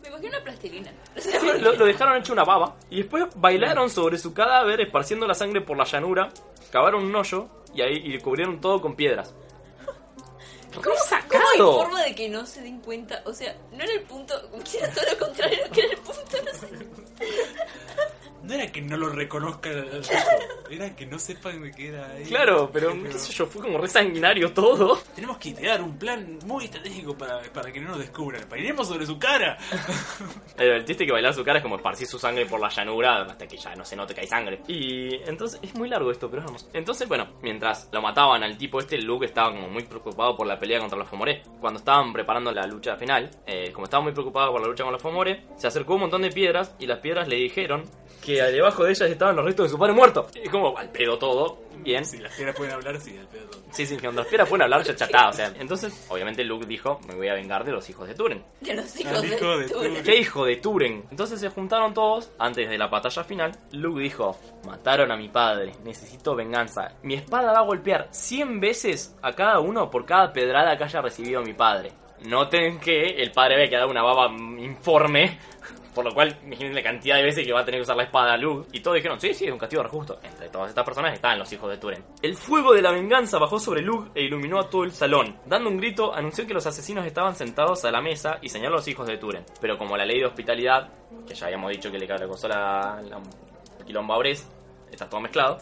Me imagino una plastilina. Sí, lo, lo dejaron hecho una baba. Y después bailaron sobre su cadáver, esparciendo la sangre por la llanura. Cavaron un hoyo y ahí y cubrieron todo con piedras. ¿Cómo ¿Cómo hay sacado? forma de que no se den cuenta? O sea, no era el punto, *laughs* era todo lo contrario, que era el punto, no sé. No era que no lo reconozcan al tipo, *laughs* era que no sepan de qué era ahí. Claro, pero qué sé yo, fue como re sanguinario todo. Tenemos que idear un plan muy estratégico para, para que no nos descubran. Bailemos sobre su cara. *laughs* El chiste que bailar su cara es como esparcir su sangre por la llanura hasta que ya no se note que hay sangre. Y entonces es muy largo esto, pero hermoso. Entonces, bueno, mientras lo mataban al tipo este, Luke estaba como muy preocupado por la pelea contra los Fomoré. Cuando estaban preparando la lucha final, eh, como estaba muy preocupado por la lucha con los Fomoré, se acercó un montón de piedras y las piedras le dijeron que debajo de ellas estaban los restos de su padre muerto. Y como al pedo todo, bien. Si las piedras pueden hablar, sí, al pedo. todo. Sí, sí, que cuando las piedras pueden hablar, ya, ya está. O sea, *laughs* entonces, obviamente Luke dijo, me voy a vengar de los hijos de Turen. De los Al hijos hijo de de Turen. Turen. ¿Qué hijo de Turen? Entonces se juntaron todos antes de la batalla final. Luke dijo, mataron a mi padre, necesito venganza. Mi espada va a golpear 100 veces a cada uno por cada pedrada que haya recibido mi padre. Noten que el padre había quedado una baba informe. Por lo cual, imaginen la cantidad de veces que va a tener que usar la espada Luke. Y todos dijeron, sí, sí, es un castigo justo. Entre todas estas personas estaban los hijos de Turen. El fuego de la venganza bajó sobre Luke e iluminó a todo el salón. Dando un grito, anunció que los asesinos estaban sentados a la mesa y señaló a los hijos de Turen. Pero como la ley de hospitalidad, que ya habíamos dicho que le causó la, la quilombo a Bres, está todo mezclado,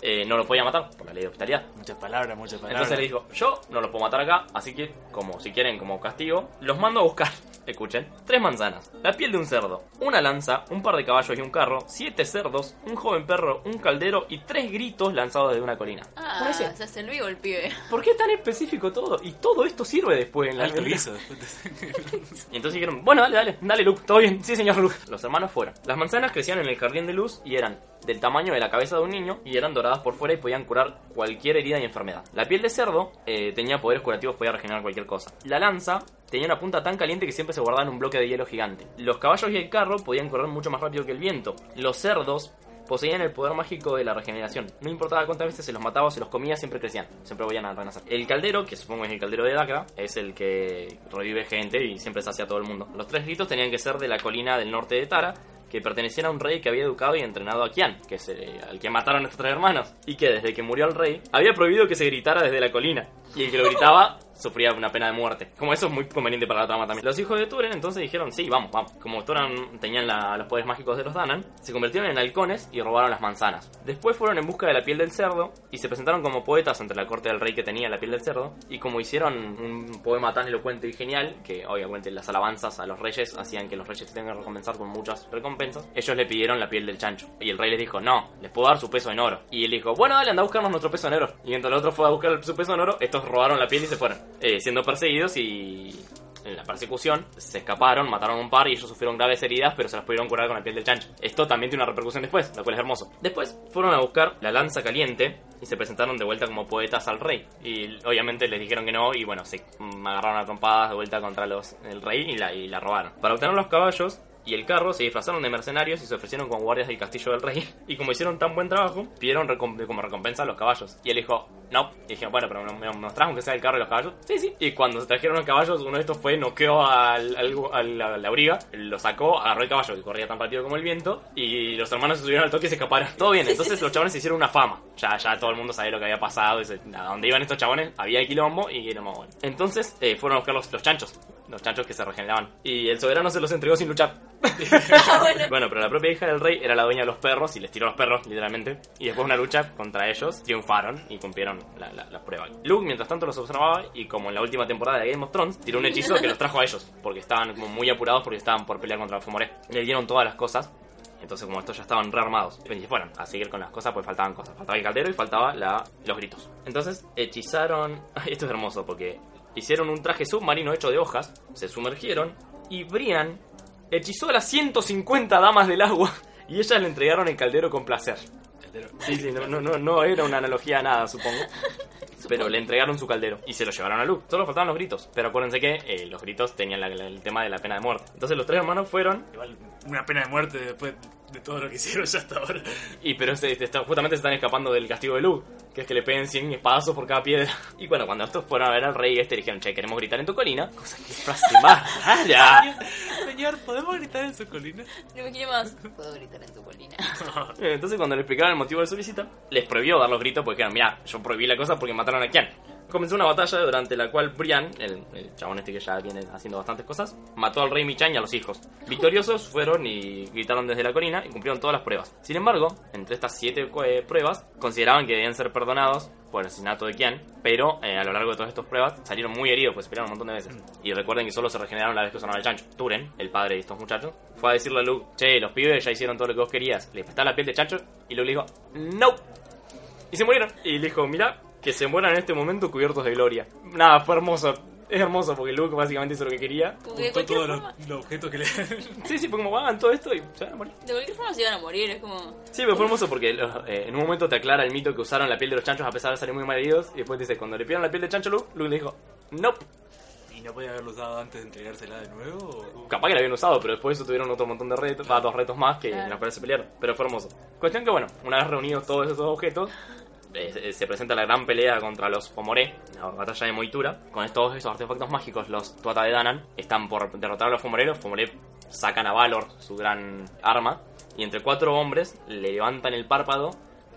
eh, no lo podía matar por la ley de hospitalidad. Muchas palabras, muchas palabras. Entonces le dijo, yo no los puedo matar acá, así que, como si quieren como castigo, los mando a buscar, escuchen, tres manzanas, la piel de un cerdo, una lanza, un par de caballos y un carro, siete cerdos, un joven perro, un caldero y tres gritos lanzados desde una colina. Ah, se hace el vivo el pibe. ¿Por qué tan específico todo? Y todo esto sirve después en la Alto *laughs* Y entonces dijeron, bueno, dale, dale, dale, Luke, todo bien, sí, señor Luke. Los hermanos fueron. Las manzanas crecían en el jardín de luz y eran del tamaño de la cabeza de un niño y eran doradas por fuera y podían curar cualquier herida y enfermedad. La piel de cerdo eh, tenía poderes curativos, podía regenerar cualquier cosa. La lanza tenía una punta tan caliente que siempre se guardaba en un bloque de hielo gigante. Los caballos y el carro podían correr mucho más rápido que el viento. Los cerdos poseían el poder mágico de la regeneración. No importaba cuántas veces se los mataba o se los comía, siempre crecían. Siempre volvían a renacer. El caldero, que supongo es el caldero de Dakra, es el que revive gente y siempre sacia a todo el mundo. Los tres gritos tenían que ser de la colina del norte de Tara, que pertenecían a un rey que había educado y entrenado a Kian, que es el, al que mataron a estos tres hermanos, y que desde que murió el rey había prohibido que se gritara desde la colina, y el que lo gritaba sufría una pena de muerte. Como eso es muy conveniente para la trama también. Los hijos de Turen entonces dijeron, sí, vamos, vamos. Como Turan tenían los poderes mágicos de los Danan, se convirtieron en halcones y robaron las manzanas. Después fueron en busca de la piel del cerdo y se presentaron como poetas ante la corte del rey que tenía la piel del cerdo, y como hicieron un poema tan elocuente y genial, que obviamente las alabanzas a los reyes hacían que los reyes tengan que recompensar con muchas recompensas, ellos le pidieron la piel del chancho. Y el rey les dijo, no, les puedo dar su peso en oro. Y él dijo, bueno, dale, anda a buscarnos nuestro peso en oro. Y mientras el otro fue a buscar su peso en oro, estos robaron la piel y se fueron, eh, siendo perseguidos y... En la persecución se escaparon, mataron a un par y ellos sufrieron graves heridas, pero se las pudieron curar con la piel del chancho. Esto también tiene una repercusión después, lo cual es hermoso. Después fueron a buscar la lanza caliente y se presentaron de vuelta como poetas al rey. Y obviamente les dijeron que no y bueno, se agarraron a trompadas de vuelta contra los, el rey y la, y la robaron. Para obtener los caballos y el carro se disfrazaron de mercenarios y se ofrecieron como guardias del castillo del rey. *laughs* Y como hicieron tan buen trabajo, pidieron como recompensa a los caballos. Y él dijo, no. Y dijeron, bueno, pero me nos trajo que sea el carro y los caballos. Sí, sí. Y cuando se trajeron los caballos, uno de estos fue, noqueó al, al, a la briga, lo sacó, agarró el caballo que corría tan rápido como el viento. Y los hermanos se subieron al toque y se escaparon. Todo bien, entonces los chabones se hicieron una fama. Ya, ya todo el mundo sabía lo que había pasado. Y se- a dónde iban estos chabones había quilombo y más bueno. Entonces eh, fueron a buscar los, los chanchos. Los chanchos que se regeneraban. Y el soberano se los entregó sin luchar. *laughs* Bueno, pero la propia hija del rey era la dueña de los perros y les tiró los perros, literalmente. Y después de una lucha contra ellos, triunfaron y cumplieron la, la- prueba. Luke, mientras tanto, los observaba y, como en la última temporada de Game of Thrones, tiró un hechizo que los trajo a ellos, porque estaban muy apurados porque estaban por pelear contra los Fomoré. Le dieron todas las cosas. Entonces, como estos ya estaban rearmados, y se fueron a seguir con las cosas, pues faltaban cosas. Faltaba el caldero y faltaba los gritos. Entonces, hechizaron. *laughs* Esto es hermoso porque hicieron un traje submarino hecho de hojas, se sumergieron y Brian hechizó a las 150 damas del agua y ellas le entregaron el caldero con placer. Sí, sí, no, no, no, no era una analogía a nada, supongo. *laughs* Pero le entregaron su caldero y se lo llevaron a Luke. Solo faltaban los gritos. Pero acuérdense que eh, los gritos tenían la- la- el tema de la pena de muerte. Entonces los tres hermanos fueron Igual, una pena de muerte después de todo lo que *laughs* hicieron ya hasta ahora. Y pero se, se está- justamente se están escapando del castigo de Luke, que es que le peguen 100 espadazos por cada piedra. *laughs* Y bueno, cuando estos fueron a ver al rey este, le dijeron, che, queremos gritar en tu colina. Cosa que frase más *laughs* rara. Señor, ¿podemos gritar en su colina? No me quiere más. Puedo gritar en tu colina. Entonces cuando le explicaron el motivo de su visita, les prohibió dar los gritos porque dijeron, mira, yo prohibí la cosa porque mataron a Kian. Comenzó una batalla durante la cual Brian, el, el chabón este que ya viene haciendo bastantes cosas, mató al rey Michan y a los hijos. Victoriosos fueron y gritaron desde la colina y cumplieron todas las pruebas. Sin embargo, entre estas siete eh, pruebas, consideraban que debían ser perdonados por el asesinato de Kian, pero eh, a lo largo de todas estas pruebas salieron muy heridos, pues pelearon un montón de veces. Y recuerden que solo se regeneraron la vez que usaron el chancho. Turen, el padre de estos muchachos, fue a decirle a Luke, che, los pibes ya hicieron todo lo que vos querías, le prestás la piel de chancho, y Luke le dijo, no. Y se murieron. Y le dijo, mira, que se mueran en este momento cubiertos de gloria. Nada, fue hermoso. Es hermoso porque Luke básicamente hizo lo que quería. Juntó todos forma, los, los objetos que le... Sí, sí, fue como, hagan todo esto y se van a morir. de cualquier forma se iban a morir. Es como. Sí, pero fue hermoso porque los- eh, en un momento te aclara el mito que usaron la piel de los chanchos a pesar de salir muy mal heridos. Y después dice, cuando le pidieron la piel de chancho a Luke, Luke le dijo, nope. ¿Y no podía haberlo usado antes de entregársela de nuevo? o- Capaz que la habían usado, pero después de eso tuvieron otro montón de retos, va, dos retos más que Claro. en los cuales se pelearon. Pero fue hermoso. Cuestión que, bueno, una vez reunidos todos esos objetos, se- se presenta la gran pelea contra los Fomoré, la batalla de Moitura. Con todos esos artefactos mágicos, los Tuata de Danan están por derrotar a los Fomoré. Los Fomoré sacan a Valor su gran arma. Y entre cuatro hombres le levantan el párpado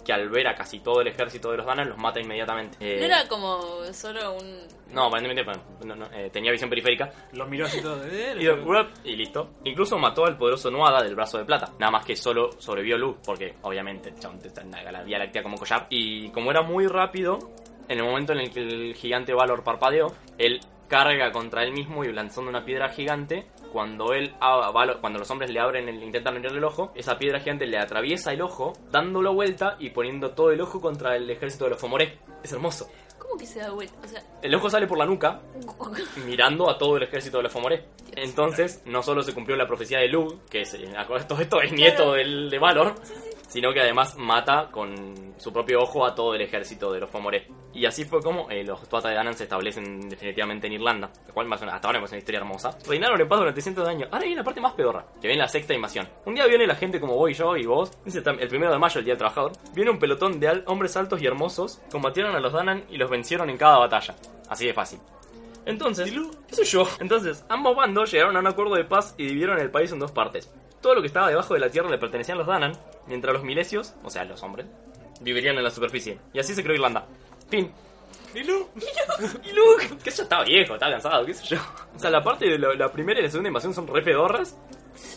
que al ver a casi todo el ejército de los Danan los mata inmediatamente. Eh, No era como solo un. no, aparentemente bueno, no, no, eh, tenía visión periférica Lo miró así todo. eh, y, de- y listo. Incluso mató al poderoso Nuada del brazo de plata. Nada más que solo sobrevivió Luke, porque obviamente chabón está en la Vía Láctea como collar. Y como era muy rápido, en el momento en el que el gigante Valor parpadeó, él carga contra él mismo y lanzando una piedra gigante. Cuando él cuando los hombres le abren el, intentan abrirle el ojo, esa piedra gigante le atraviesa el ojo, dándolo vuelta y poniendo todo el ojo contra el ejército de los Fomoré. Es hermoso. ¿Cómo que se da vuelta? O sea. El ojo sale por la nuca, *laughs* mirando a todo el ejército de los Fomoré. Entonces, no solo se cumplió la profecía de Lug, que es, eh, *laughs* todo esto es nieto del, de Valor, sino que además mata con su propio ojo a todo el ejército de los Fomoré. Y así fue como eh, los Tuatha de Danann se establecen definitivamente en Irlanda, lo cual una- hasta ahora me parece una historia hermosa. Reinaron en paz durante cientos de años. Ahora viene la parte más pedorra, que viene la sexta invasión. Un día viene la gente como yo y vos, el primero de mayo, el Día del Trabajador, viene un pelotón de al- hombres altos y hermosos, combatieron a los Danan y los vencieron en cada batalla. Así de fácil. Entonces, ¿qué soy yo? Entonces, ambos bandos llegaron a un acuerdo de paz y dividieron el país en dos partes. Todo lo que estaba debajo de la tierra le pertenecían a los Danan, mientras los milesios, o sea, los hombres, vivirían en la superficie. Y así se creó Irlanda. Fin. Y Luke, *laughs* y Luke, que ya estaba viejo, estaba cansado, qué sé yo. O sea, la parte de la, la primera y la segunda invasión son re pedorras.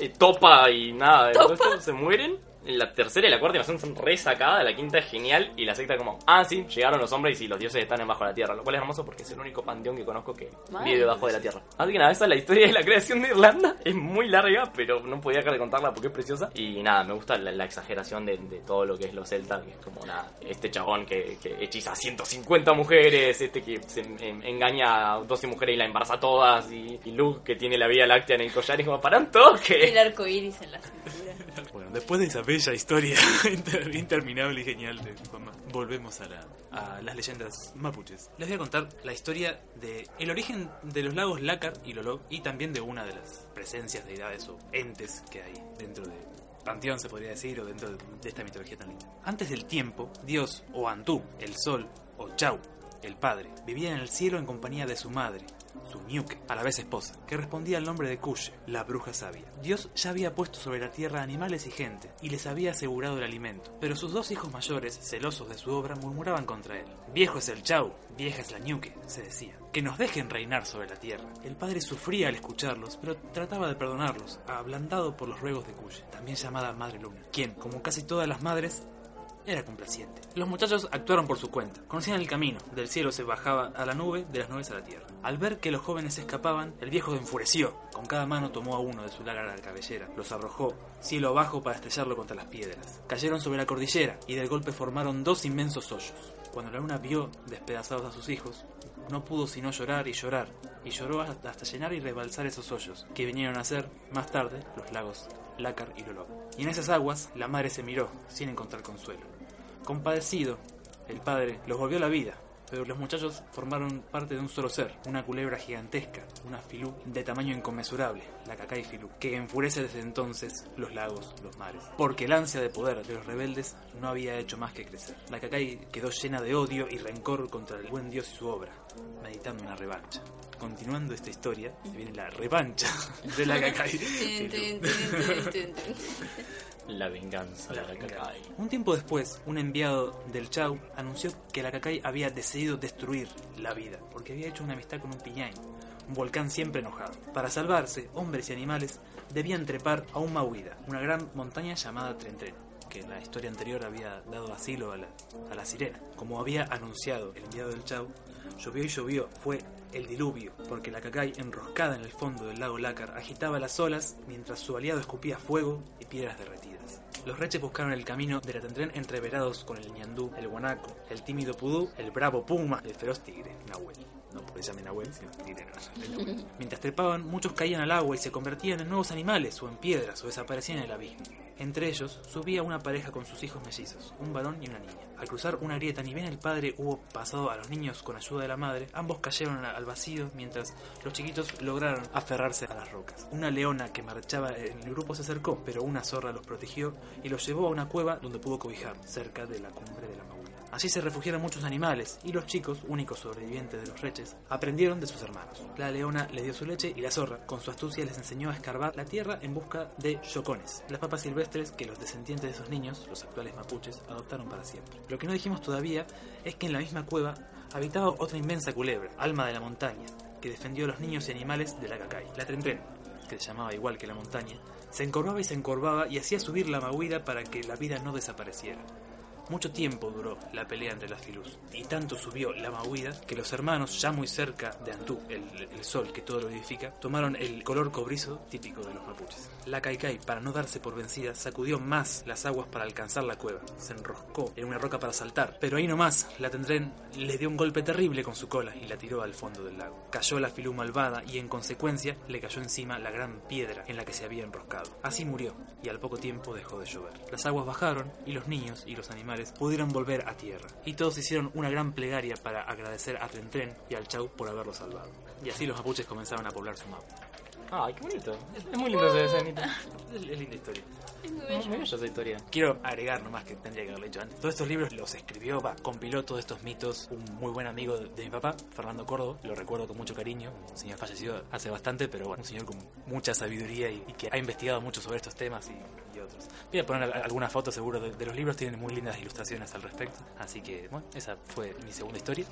Eh, Topa y nada, el resto se mueren. La tercera y la cuarta invasión son re sacadas, la quinta es genial y la sexta como, ah sí, llegaron los hombres y los dioses están debajo de la tierra, lo cual es hermoso porque es el único panteón que conozco que vive debajo de la tierra. Así que nada, esa es la historia de la creación de Irlanda, es muy larga, pero no podía dejar de contarla porque es preciosa. Y nada, me gusta la, la exageración de, de todo lo que es los celtas, que es como nada, este chabón que, que hechiza a 150 mujeres, este que se en- engaña a 12 mujeres y la embaraza a todas, y, y Luke que tiene la vía láctea en el collar, y como, para un toque. El arco iris en la cintura. Bueno, después de esa bella historia *laughs* inter- interminable y genial de Juanma, volvemos a, la- a las leyendas mapuches. Les voy a contar la historia de el origen de los lagos Lácar y Lolog y también de una de las presencias, deidades o entes que hay dentro de panteón se podría decir o dentro de, de esta mitología tan linda. Antes del tiempo, Dios o Antú, el sol o Chau, el padre, vivía en el cielo en compañía de su madre, su a la vez esposa, que respondía al nombre de Kuye, la bruja sabia. Dios ya había puesto sobre la tierra animales y gente, y les había asegurado el alimento, pero sus dos hijos mayores, celosos de su obra, murmuraban contra él. Viejo es el Chau, vieja es la Ñuque, se decía. Que nos dejen reinar sobre la tierra. El padre sufría al escucharlos, pero trataba de perdonarlos, ablandado por los ruegos de Kuye, también llamada Madre Luna, quien, como casi todas las madres, era complaciente. Los muchachos actuaron por su cuenta. Conocían el camino. Del cielo se bajaba a la nube, de las nubes a la tierra. Al ver que los jóvenes escapaban, el viejo se enfureció. Con cada mano tomó a uno de su larga cabellera, los arrojó cielo abajo para estrellarlo contra las piedras. Cayeron sobre la cordillera y del golpe formaron dos inmensos hoyos. Cuando la luna vio despedazados a sus hijos, no pudo sino llorar y llorar, y lloró hasta, llenar y rebalsar esos hoyos, que vinieron a ser, más tarde, los lagos Lácar y Lolog. Y en esas aguas, la madre se miró, sin encontrar consuelo. Compadecido, el padre los volvió a la vida, pero los muchachos formaron parte de un solo ser, una culebra gigantesca, una filú de tamaño inconmensurable, la Cacay Filú, que enfurece desde entonces los lagos, los mares. Porque el ansia de poder de los rebeldes no había hecho más que crecer. La Cacay quedó llena de odio y rencor contra el buen Dios y su obra, meditando una revancha. Continuando esta historia, se viene la revancha *laughs* de la Cacay. *laughs* La venganza de la Cacay. Un tiempo después, un enviado del Chau anunció que la Cacay había decidido destruir la vida, porque había hecho una amistad con un piñain, un volcán siempre enojado. Para salvarse, hombres y animales debían trepar a un Mauida, una gran montaña llamada Tren Tren, que en la historia anterior había dado asilo a la, a la sirena. Como había anunciado el enviado del Chau, llovió y llovió, fue el diluvio, porque la Cacay, enroscada en el fondo del lago Lácar, agitaba las olas mientras su aliado escupía fuego y piedras derretidas. Los reches buscaron el camino de la Tentren entreverados con el ñandú, el guanaco, el tímido pudú, el bravo puma y el feroz tigre, Nahuel. No porque se llame Nahuel, sino tigre no, el Nahuel. *laughs* Mientras trepaban, muchos caían al agua y se convertían en nuevos animales o en piedras o desaparecían en el abismo. Entre ellos subía una pareja con sus hijos mellizos, un varón y una niña. Al cruzar una grieta, ni bien el padre hubo pasado a los niños con ayuda de la madre, ambos cayeron al vacío mientras los chiquitos lograron aferrarse a las rocas. Una leona que marchaba en el grupo se acercó, pero una zorra los protegió y los llevó a una cueva donde pudo cobijar, cerca de la cumbre de la Maula. Allí se refugiaron muchos animales y los chicos, únicos sobrevivientes de los reches, aprendieron de sus hermanos. La leona le dio su leche y la zorra, con su astucia, les enseñó a escarbar la tierra en busca de yocones, las papas silvestres que los descendientes de esos niños, los actuales mapuches, adoptaron para siempre. Lo que no dijimos todavía es que en la misma cueva habitaba otra inmensa culebra, alma de la montaña, que defendió a los niños y animales de la cacay. La Trentren, que se llamaba igual que la montaña, se encorvaba y se encorvaba y hacía subir la mahuida para que la vida no desapareciera. Mucho tiempo duró la pelea entre las filus, y tanto subió la mahuida que los hermanos, ya muy cerca de Antú, el, sol que todo lo edifica, tomaron el color cobrizo típico de los mapuches. La Kaikai, para no darse por vencida, sacudió más las aguas para alcanzar la cueva. Se enroscó en una roca para saltar, pero ahí nomás la Tendrén le dio un golpe terrible con su cola y la tiró al fondo del lago. Cayó la filú malvada y en consecuencia le cayó encima la gran piedra en la que se había enroscado. Así murió y al poco tiempo dejó de llover. Las aguas bajaron y los niños y los animales pudieron volver a tierra. Y todos hicieron una gran plegaria para agradecer a Tren y al Chau por haberlo salvado. Y así los mapuches comenzaron a poblar su mapa. Ay, qué bonito. Es, es muy lindo ese escenito. Es, es linda historia. Es muy bella esa historia. Quiero agregar nomás que tendría que haberlo hecho antes. Todos estos libros los escribió, va, compiló todos estos mitos un muy buen amigo de, de mi papá, Fernando Córdoba. Lo recuerdo con mucho cariño. Un señor fallecido hace bastante, pero bueno, un señor con mucha sabiduría y, y que ha investigado mucho sobre estos temas y otros. Voy a poner al- alguna foto seguro de, de los libros, tienen muy lindas ilustraciones al respecto. Así que, bueno, esa fue mi segunda historia.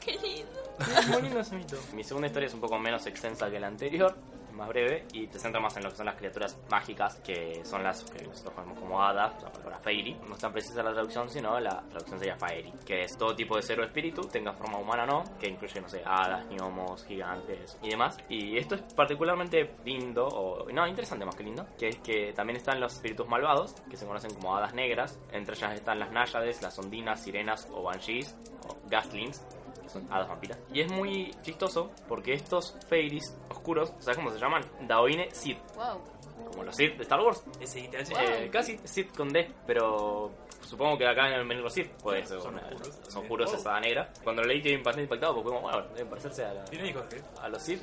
Qué lindo. Muy lindo ese mito. Mi segunda historia es un poco menos extensa que la anterior, más breve, y te centra más en lo que son las criaturas mágicas, que son las que nosotros conocemos como hadas, la palabra fairy. No es tan precisa la traducción, sino la traducción sería fairy, que es todo tipo de ser o espíritu, tenga forma humana o no, que incluye, no sé, hadas, gnomos, gigantes y demás. Y esto es particularmente lindo, o no, interesante más que lindo, que es que también están los espíritus malvados, que se conocen como hadas negras. Entre ellas están las náyades, las ondinas, sirenas o banshees, o gastlings, que son hadas vampiras. Y es muy chistoso porque estos fairies oscuros, ¿sabes cómo se llaman? Daoine Sith, Wow. como los Sith de Star Wars. S.I.T.H. Eh, casi Sith con D, pero supongo que acá en el menú los Sith, pues Son oscuros. son oscuros esa hada negra. Cuando lo leí quedé bastante impactado porque como, bueno, deben parecerse a la, a los Sith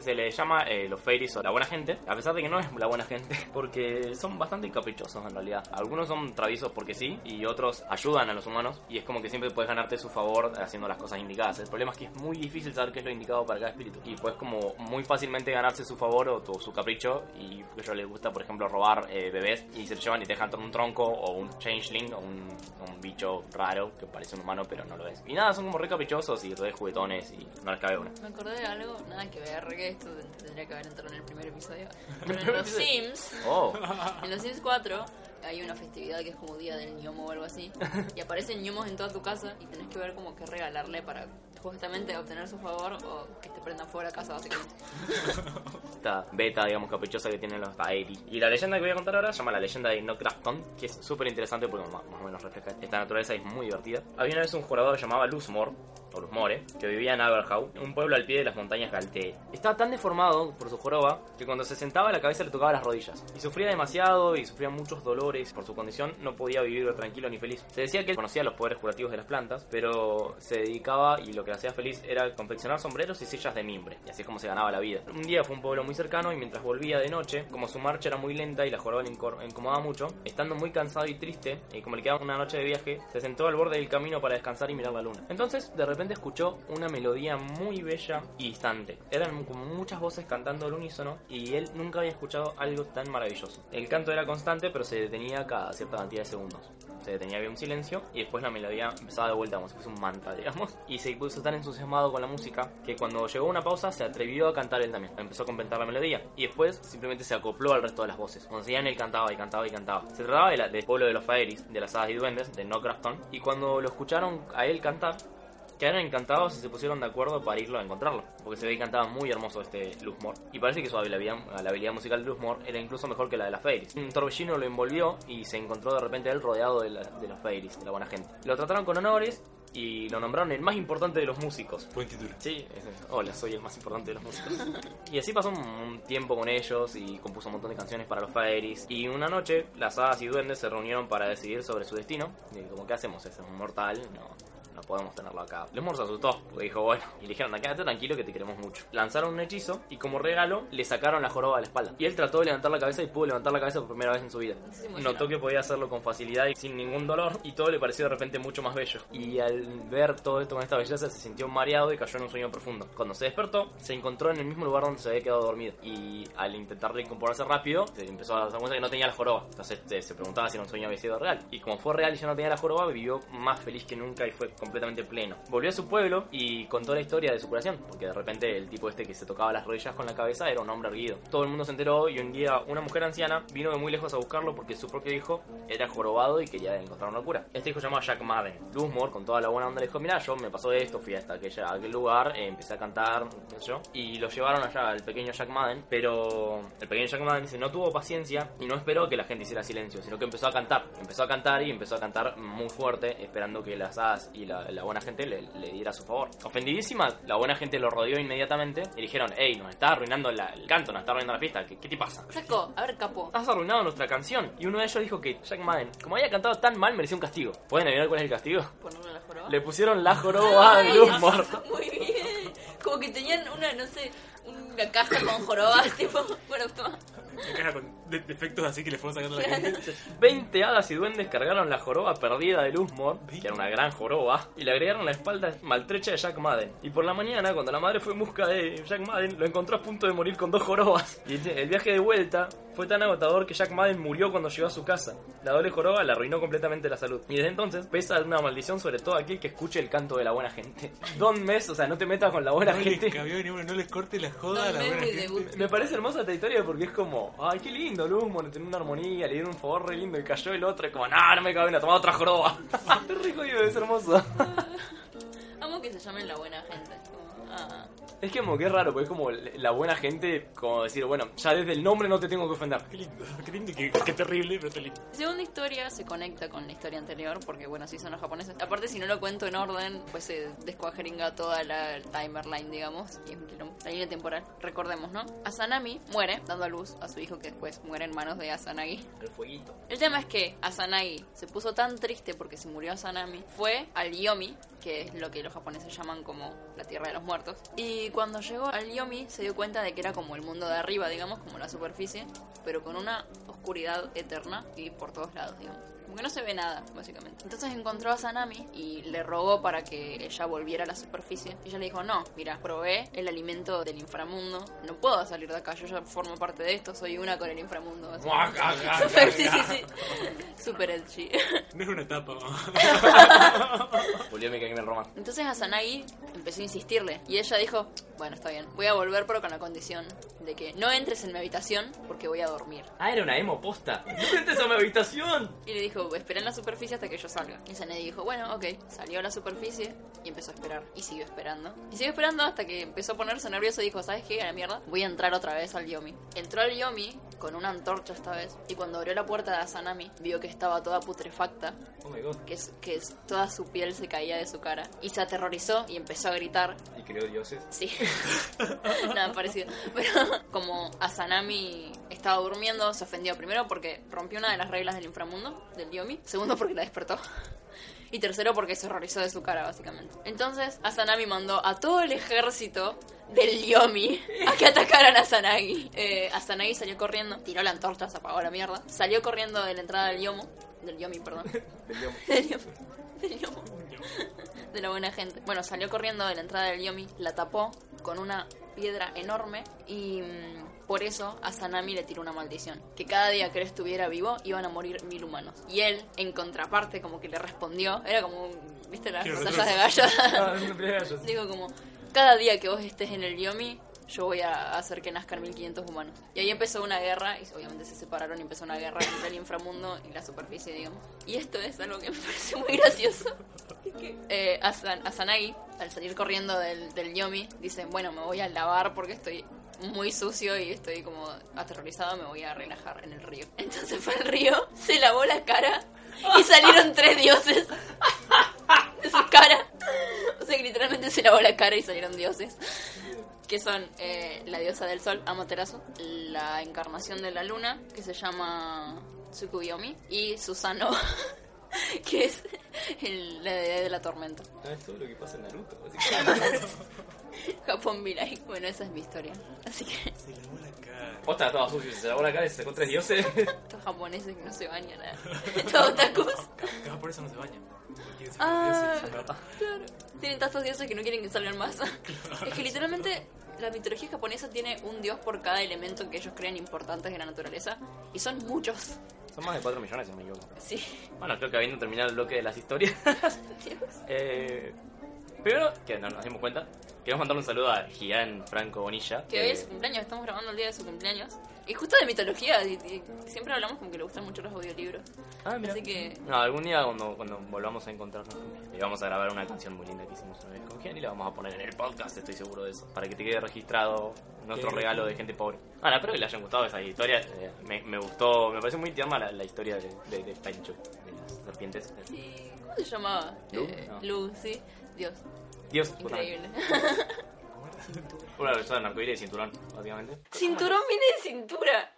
se le llama eh, los Fairies o la buena gente, a pesar de que no es la buena gente, *laughs* porque son bastante caprichosos en realidad. Algunos son traviesos porque sí, y otros ayudan a los humanos, y es como que siempre puedes ganarte su favor haciendo las cosas indicadas. El problema es que es muy difícil saber qué es lo indicado para cada espíritu, y puedes como muy fácilmente ganarse su favor o tu- su capricho, y a ellos les gusta, por ejemplo, robar eh, bebés, y se lo llevan y te dejan todo un tronco, o un changeling, un, un bicho raro que parece un humano pero no lo es. Y nada, son como re caprichosos y re juguetones, y no les cabe una. Me acordé de algo, nada que ver, que esto tendría que haber entrado en el primer episodio. *laughs* Pero en los Sims, Oh, en los Sims 4, hay una festividad que es como Día del ñomo o algo así. Y aparecen ñomos en toda tu casa y tenés que ver como que regalarle para justamente obtener su favor o que te prendan fuera de casa, básicamente. *laughs* esta beta, digamos, caprichosa que tienen los Aeri. Y la leyenda que voy a contar ahora se llama la leyenda de Nocrafton, que es súper interesante porque más, o menos refleja esta naturaleza y es muy divertida. Había una vez un jugador llamado Luzmor, o Luzmore, que vivía en Aberhau, un pueblo al pie de las montañas Galtee. Estaba tan deformado por su joroba que cuando se sentaba la cabeza le tocaba las rodillas. Y sufría demasiado y sufría muchos dolores. Por su condición no podía vivir tranquilo ni feliz. Se decía que él conocía los poderes curativos de las plantas, pero se dedicaba y lo que le hacía feliz era confeccionar sombreros y sillas de mimbre. Y así es como se ganaba la vida. Un día fue a un pueblo muy cercano y mientras volvía de noche, como su marcha era muy lenta y la joroba le incomodaba mucho, estando muy cansado y triste, y como le quedaba una noche de viaje, se sentó al borde del camino para descansar y mirar la luna. Entonces, de repente escuchó una melodía muy bella y distante. Eran como muchas voces cantando al unísono y él nunca había escuchado algo tan maravilloso. El canto era constante, pero se detenía cada cierta cantidad de segundos. Se detenía, había un silencio y después la melodía empezaba de vuelta como si fuese un mantra, *laughs* digamos. Y se puso tan entusiasmado con la música que cuando llegó una pausa se atrevió a cantar él también. Empezó a comentar la melodía y después simplemente se acopló al resto de las voces. Cuando seguían él cantaba y cantaba y cantaba. Se trataba de del pueblo de los Faeris, de las hadas y duendes, de Nocrafton. Y cuando lo escucharon a él cantar, Quedaron encantados y se pusieron de acuerdo para irlo a encontrarlo, porque se ve que cantaba muy hermoso este Luzmore. Y parece que su habilidad, la habilidad musical de Luzmore era incluso mejor que la de las Fairies. Un torbellino lo envolvió y se encontró de repente él rodeado de, la- de los Fairies, de la buena gente. Lo trataron con honores y lo nombraron el más importante de los músicos. Buen título. Sí, hola, soy el más importante de los músicos. *laughs* y así pasó un, un tiempo con ellos y compuso un montón de canciones para los Fairies. Y una noche las hadas y duendes se reunieron para decidir sobre su destino. Y como, ¿qué hacemos? Es un mortal, no, no podemos tenerlo acá. Luzmor se asustó, porque dijo, bueno, y le dijeron, quédate tranquilo que te queremos mucho. Lanzaron un hechizo y como regalo le sacaron la joroba de la espalda. Y él trató de levantar la cabeza y pudo levantar la cabeza por primera vez en su vida. Notó que podía hacerlo con facilidad y sin ningún dolor y todo le pareció de repente mucho más bello. Y al ver todo esto con esta belleza se sintió mareado y cayó en un sueño profundo. Cuando se despertó, se encontró en el mismo lugar donde se había quedado dormido. Y al intentar recomponerse rápido, se empezó a dar cuenta que no tenía la joroba. Entonces se, se preguntaba si era un sueño había sido real. Y como fue real y ya no tenía la joroba, vivió más feliz que nunca y fue completamente pleno. Volvió a su pueblo y contó la historia de su curación. Porque de repente el tipo este que se tocaba las rodillas con la cabeza era un hombre erguido. Todo el mundo se enteró y un día una mujer anciana vino de muy lejos a buscarlo porque su propio hijo era jorobado y quería encontrar una cura. Este hijo se llamaba Jack Madden. Luzmore, con toda la buena onda, le dijo: Mira, yo me pasó esto, fui hasta aquella, aquel lugar, eh, empecé a cantar, qué sé yo. Y lo llevaron allá al pequeño Jack Madden. Pero el pequeño Jack Madden dice: No tuvo paciencia y no esperó que la gente hiciera silencio, sino que empezó a cantar. Empezó a cantar y empezó a cantar muy fuerte, esperando que las hadas y la, la buena gente le, le diera su favor. Ofendidísima, la buena gente lo rodeó inmediatamente y dijeron: Hey, nos está arruinando la- el canto, nos está arruinando la fiesta, ¿qué, qué te pasa? Saco, a ver, capo. Has arruinado nuestra canción. Y uno de ellos dijo que Jack Madden, como había cantado tan mal, merecía un castigo. ¿Pueden adivinar cuál es el castigo? Ponerle la joroba. Le pusieron la joroba de Ay, Luzmore. *laughs* Muy bien. Como que tenían una, no sé, una caja con jorobas, *laughs* tipo, bueno, toma. *laughs* Una caja con de- defectos así que le fueron sacando a la gente. 20 hadas y duendes cargaron la joroba perdida de Luzmore, que era una gran joroba, y le agregaron la espalda maltrecha de Jack Madden. Y por la mañana, cuando la madre fue en busca de Jack Madden, lo encontró a punto de morir con dos jorobas. Y el el viaje de vuelta fue tan agotador que Jack Madden murió cuando llegó a su casa. La doble joroba le arruinó completamente la salud. Y desde entonces pesa una maldición sobre todo aquel que escuche el canto de la buena gente. *laughs* Don Mes, o sea, no te metas con la buena No les gente. cabió ni uno, no les corte la joda a la buena gente. debut. Me parece hermosa esta historia porque es como, ay, qué lindo, Luzmore, tiene una armonía, le dieron un favor re lindo y cayó el otro, y como, no, no me cabe una, toma otra joroba. Qué rico y es hermoso. *laughs* Amo que se llamen la buena gente. Ah. Es que como que es raro, porque es como la buena gente, como decir, bueno, ya desde el nombre no te tengo que ofender. Qué lindo, qué lindo, qué, qué terrible, pero está lindo. La segunda historia se conecta con la historia anterior, porque bueno, sí son los japoneses. Aparte, si no lo cuento en orden, pues se descuajeringa toda la timeline, digamos, y es. La línea temporal. Recordemos, ¿no? Asanami muere, dando a luz a su hijo que después muere en manos de Asanagi. El fueguito. El tema es que Asanagi se puso tan triste porque se murió Asanami, fue al Yomi, que es lo que los japoneses llaman como la tierra de los muertos. Y cuando llegó al Yomi se dio cuenta de que era como el mundo de arriba, digamos, como la superficie, pero con una oscuridad eterna y por todos lados, digamos. Como que no se ve nada, básicamente. Entonces encontró a Sanami y le rogó para que ella volviera a la superficie. Y ella le dijo, no, mira, probé el alimento del inframundo, no puedo salir de acá, yo ya formo parte de esto, soy una con el inframundo. Super, *laughs* sí, sí, sí. Super edgy. No es una tapa, mamá. *laughs* Volvió mi Kagame Romance. Entonces Asanagi empezó a insistirle y ella dijo, bueno, está bien, voy a volver pero con la condición de que no entres en mi habitación porque voy a dormir. Ah, era una emo posta. ¡No entres a mi habitación! Y le dijo, espera en la superficie hasta que yo salga. Y Asanagi dijo, bueno, ok, salió a la superficie y empezó a esperar. Y siguió esperando. Y siguió esperando hasta que empezó a ponerse nervioso y dijo, ¿sabes qué? A la mierda, voy a entrar otra vez al Yomi. Entró al Yomi con una antorcha esta vez y cuando abrió la puerta de Asanami vio que estaba toda putrefacta Oh my god. que, que toda su piel se caía de su cara y se aterrorizó y empezó a gritar. Y creó dioses. Sí, *laughs* nada parecido. Pero como Asanami estaba durmiendo, se ofendió primero porque rompió una de las reglas del inframundo, del Yomi. Segundo, porque la despertó. Y tercero, porque se horrorizó de su cara, básicamente. Entonces, Asanami mandó a todo el ejército del Yomi a que atacaran a Asanagi. Eh, Asanagi salió corriendo, tiró la antorcha, se apagó la mierda. Salió corriendo de la entrada del Yomo. Del Yomi, perdón. Del Yomi. *laughs* Del Yomo. De la buena gente. Bueno, salió corriendo de la entrada del Yomi, la tapó con una piedra enorme y mm, por eso a Sanami le tiró una maldición. Que cada día que él estuviera vivo iban a morir mil humanos. Y él, en contraparte, como que le respondió, era como, ¿viste las batallas de gallos? *laughs* Digo como, cada día que vos estés en el Yomi, yo voy a hacer que nazcan 1500 humanos. Y ahí empezó una guerra, y obviamente se separaron y empezó una guerra entre el inframundo y la superficie, digamos. Y esto es algo que me parece muy gracioso. *laughs* Eh, Asan- Asanagi, al salir corriendo del, del Yomi, dice, bueno, me voy a lavar porque estoy muy sucio y estoy como aterrorizado, me voy a relajar en el río. *laughs* Entonces fue al río, se lavó la cara y salieron tres dioses de su cara. O sea, que literalmente se lavó la cara y salieron dioses. Que son eh, la diosa del sol, Amaterasu, la encarnación de la luna, que se llama Tsukuyomi, y Susano, *laughs* que es el- la de la tormenta. Es todo lo que pasa en Naruto. *laughs* *laughs* Japón like. Bueno, esa es mi historia. Así que Se lavó la cara. Posta, toda sucia, se lavó la cara y se sacó tres dioses. *laughs* estos japoneses que no se bañan nada. *laughs* Todos otakus. Capaz por eso no se bañan. Ah, claro. Tienen tantos dioses que no quieren que salgan más. Es que literalmente la mitología japonesa tiene un dios por cada elemento que ellos creen importantes de la naturaleza. Y son muchos. Son más de 4 millones, si no me equivoco. Sí. Bueno, creo que habiendo terminado el bloque de las historias. Dios. eh, primero, que no nos dimos cuenta, queremos mandarle un saludo a Gian Franco Bonilla. Que hoy es su cumpleaños, estamos grabando el día de su cumpleaños. Y justo de mitología, y- y siempre hablamos como que le gustan mucho los audiolibros. Ah, mira. Así que No, algún día cuando, cuando volvamos a encontrarnos y vamos a grabar una canción muy linda que hicimos una vez con Gian y la vamos a poner en el podcast, estoy seguro de eso, para que te quede registrado nuestro Qué regalo de gente pobre. Ah, no, espero que le hayan gustado esas historias. eh, me, me gustó, me parece muy tierna la, la historia de, de, de Pancho, de las serpientes. Sí, ¿Cómo se llamaba? Lu, Eh, no. Lu, sí. Dios, Dios, increíble. *laughs* Una persona de arcoíris y cinturón, básicamente. Cinturón viene de cintura.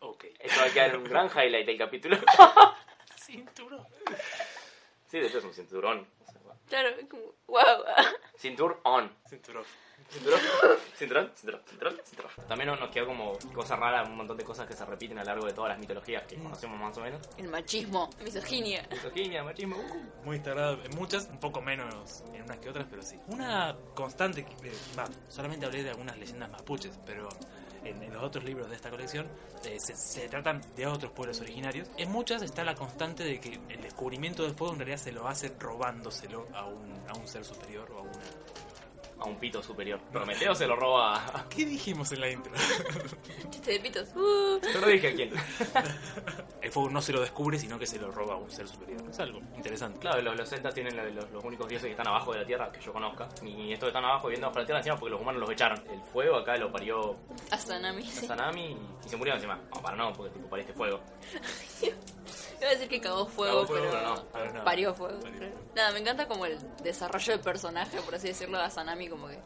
Ok. Eso va a quedar un gran highlight del capítulo. *laughs* Cinturón. sí, de hecho es un cinturón. Claro, como, wow. Cinturón. Cinturón. Cinturón, cinturón, cinturón, cinturón, cinturón. También nos nos quedó como cosa rara, un montón de cosas que se repiten a lo largo de todas las mitologías que conocemos más o menos. El machismo, misoginia. Misoginia, machismo, uh. Muy instaurado en muchas, un poco menos en unas que otras, pero sí. Una constante, eh, va, solamente hablé de algunas leyendas mapuches, pero en, en los otros libros de esta colección eh, se, se tratan de otros pueblos originarios. En muchas está la constante de que el descubrimiento del fuego en realidad se lo hace robándoselo a un, a un ser superior o a una... A un pito superior. Prometeo se lo roba a... *laughs* ¿Qué dijimos en la intro? Chiste de pitos. Uh. Yo no dije a quién. *laughs* el fuego no se lo descubre, sino que se lo roba a un ser superior. Es algo interesante. Claro, los, los celtas tienen los, los- los únicos dioses que están abajo de la tierra que yo conozca. Y estos que están abajo viviendo bajo la tierra encima porque los humanos los echaron. El fuego acá lo parió A Sanami, sí. Sanami y, y se murieron encima. No, para no, porque tipo pariste fuego. *laughs* Iba a decir que cagó fuego, Cagó fuego, pero, pero no, pero no. parió fuego. Parió. Nada, me encanta como el desarrollo del personaje, por así decirlo, a Sanami como que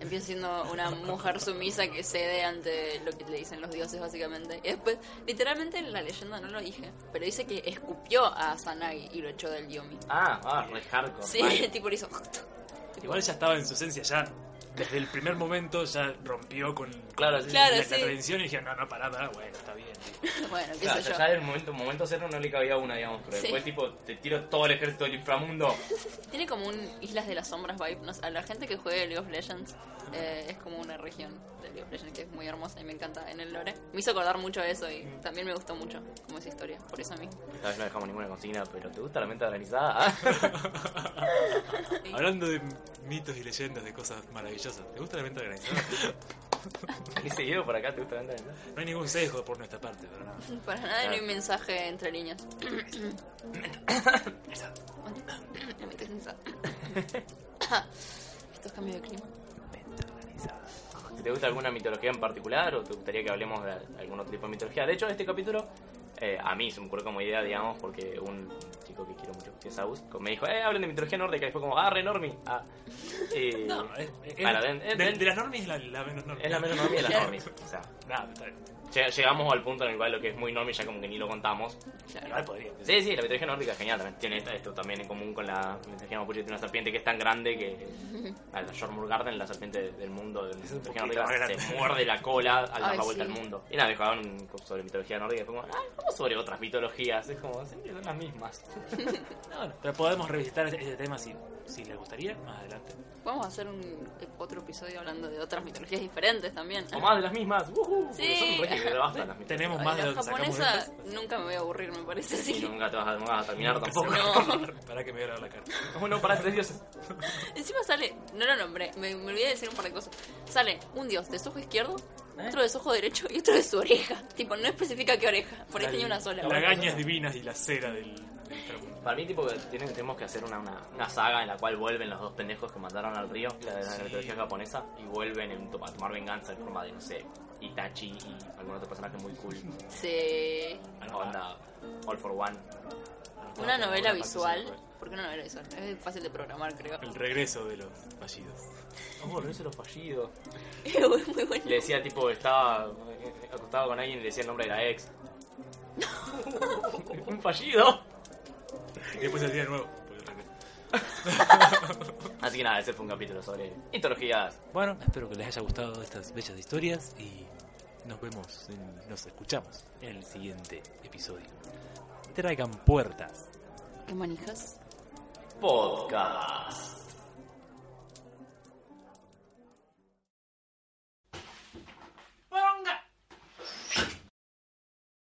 empieza siendo una mujer sumisa que cede ante lo que le dicen los dioses básicamente. Y después, literalmente en la leyenda no lo dije, pero dice que escupió a Sanagi y lo echó del Yomi. Ah, ah, re hardcore. Sí, vale. *laughs* tipo le hizo... Igual ya estaba en su esencia, ya desde el primer momento ya rompió con Claro, sí. Claro, la, sí. la tradición y dije, no, no, pará, pará, bueno, está bien. *laughs* Bueno, qué Claro, sé ya, yo. ya en el momento, momento cero no le cabía una, digamos, pero Sí. después tipo te tiro todo el ejército del inframundo. *laughs* Tiene como un Islas de las Sombras vibe. No sé, a la gente que juegue League of Legends eh, es como una región de League of Legends que es muy hermosa y me encanta en el lore. Me hizo acordar mucho a eso y también me gustó mucho como esa historia, por eso. Esta vez no dejamos ninguna consigna, pero ¿te gusta la mente organizada? *laughs* Hablando de mitos y leyendas de cosas maravillosas, ¿te gusta la venta organizada? *laughs* ¿Qué seguido por acá? ¿Te gusta organizada? No hay ningún sesgo por nuestra parte, pero nada. Para nada, no hay mensaje entre líneas. Me metí en esa. Estos cambios de clima. ¿Te gusta alguna mitología en particular o te gustaría que hablemos de algún otro tipo de mitología? De hecho, este capítulo eh, a mí se me ocurrió como idea, digamos, porque un chico que quiero mucho, que es Agus, me dijo, eh, hablen de mitología nórdica y fue como, ah, re normie. Ah. Y- *laughs* No, es, es- Bueno, de- de, de las normas es la, la menos norma. es la menos normie de las *laughs* normies. O sea, Nada, está bien. Lleg- llegamos al punto en el cual lo que es muy normie ya como que ni lo contamos. Igual podría. Sí, sí, la mitología nórdica es genial también. Tiene esto, esto también en común con la mitología mapuche. Tiene una serpiente que es tan grande que *laughs* a la Jormungandr, la serpiente del mundo de la mitología nórdica, se muerde la cola al dar la vuelta sí. al mundo. Y nada, jugaban sobre mitología nórdica y fue como, ah, vamos sobre otras mitologías. Es como, siempre son las mismas. *laughs* No, pero podemos revisitar ese, ese tema si, si les gustaría más adelante. Vamos a hacer un otro episodio hablando de otras mitologías diferentes también. O más de las mismas. ¡Ujú! Porque Sí. son re que bastan las. Tenemos Ay, más de la lo que japonesa estas. nunca me voy a aburrir, me parece. Y Sí. nunca te vas a, no vas a terminar tampoco. No. *laughs* Para que me vea la cara. Bueno, para tres dioses. *laughs* Encima sale, no lo nombré, me, me olvidé de decir un par de cosas. Sale un dios de su ojo izquierdo, ¿Eh? otro de su ojo derecho y otro de su oreja. Tipo, no especifica qué oreja, por ahí tenía una sola. Lagañas divinas y la cera del. Para mí, tipo, que tienen- tenemos que hacer una, una, una saga en la cual vuelven los dos pendejos que mandaron al río, la de la Sí. mitología japonesa, y vuelven en a tomar venganza en forma de, no sé, Itachi y algún otro personaje muy cool. Sí. Onda All for One. Una novela Una visual. ¿Por qué una novela visual? Es fácil de programar, creo. El regreso de los fallidos. Oh, no hice los fallidos. *laughs* Es muy bueno. Le decía, tipo, estaba eh, acostado con alguien y le decía el nombre de la ex. *laughs* *laughs* Un fallido. Y después el día nuevo. *laughs* Así que nada, ese fue un capítulo sobre mitologías. Bueno, espero que les haya gustado estas bellas historias y nos vemos, en- nos escuchamos en el siguiente episodio. Traigan puertas. ¿Qué manijas? Podcast.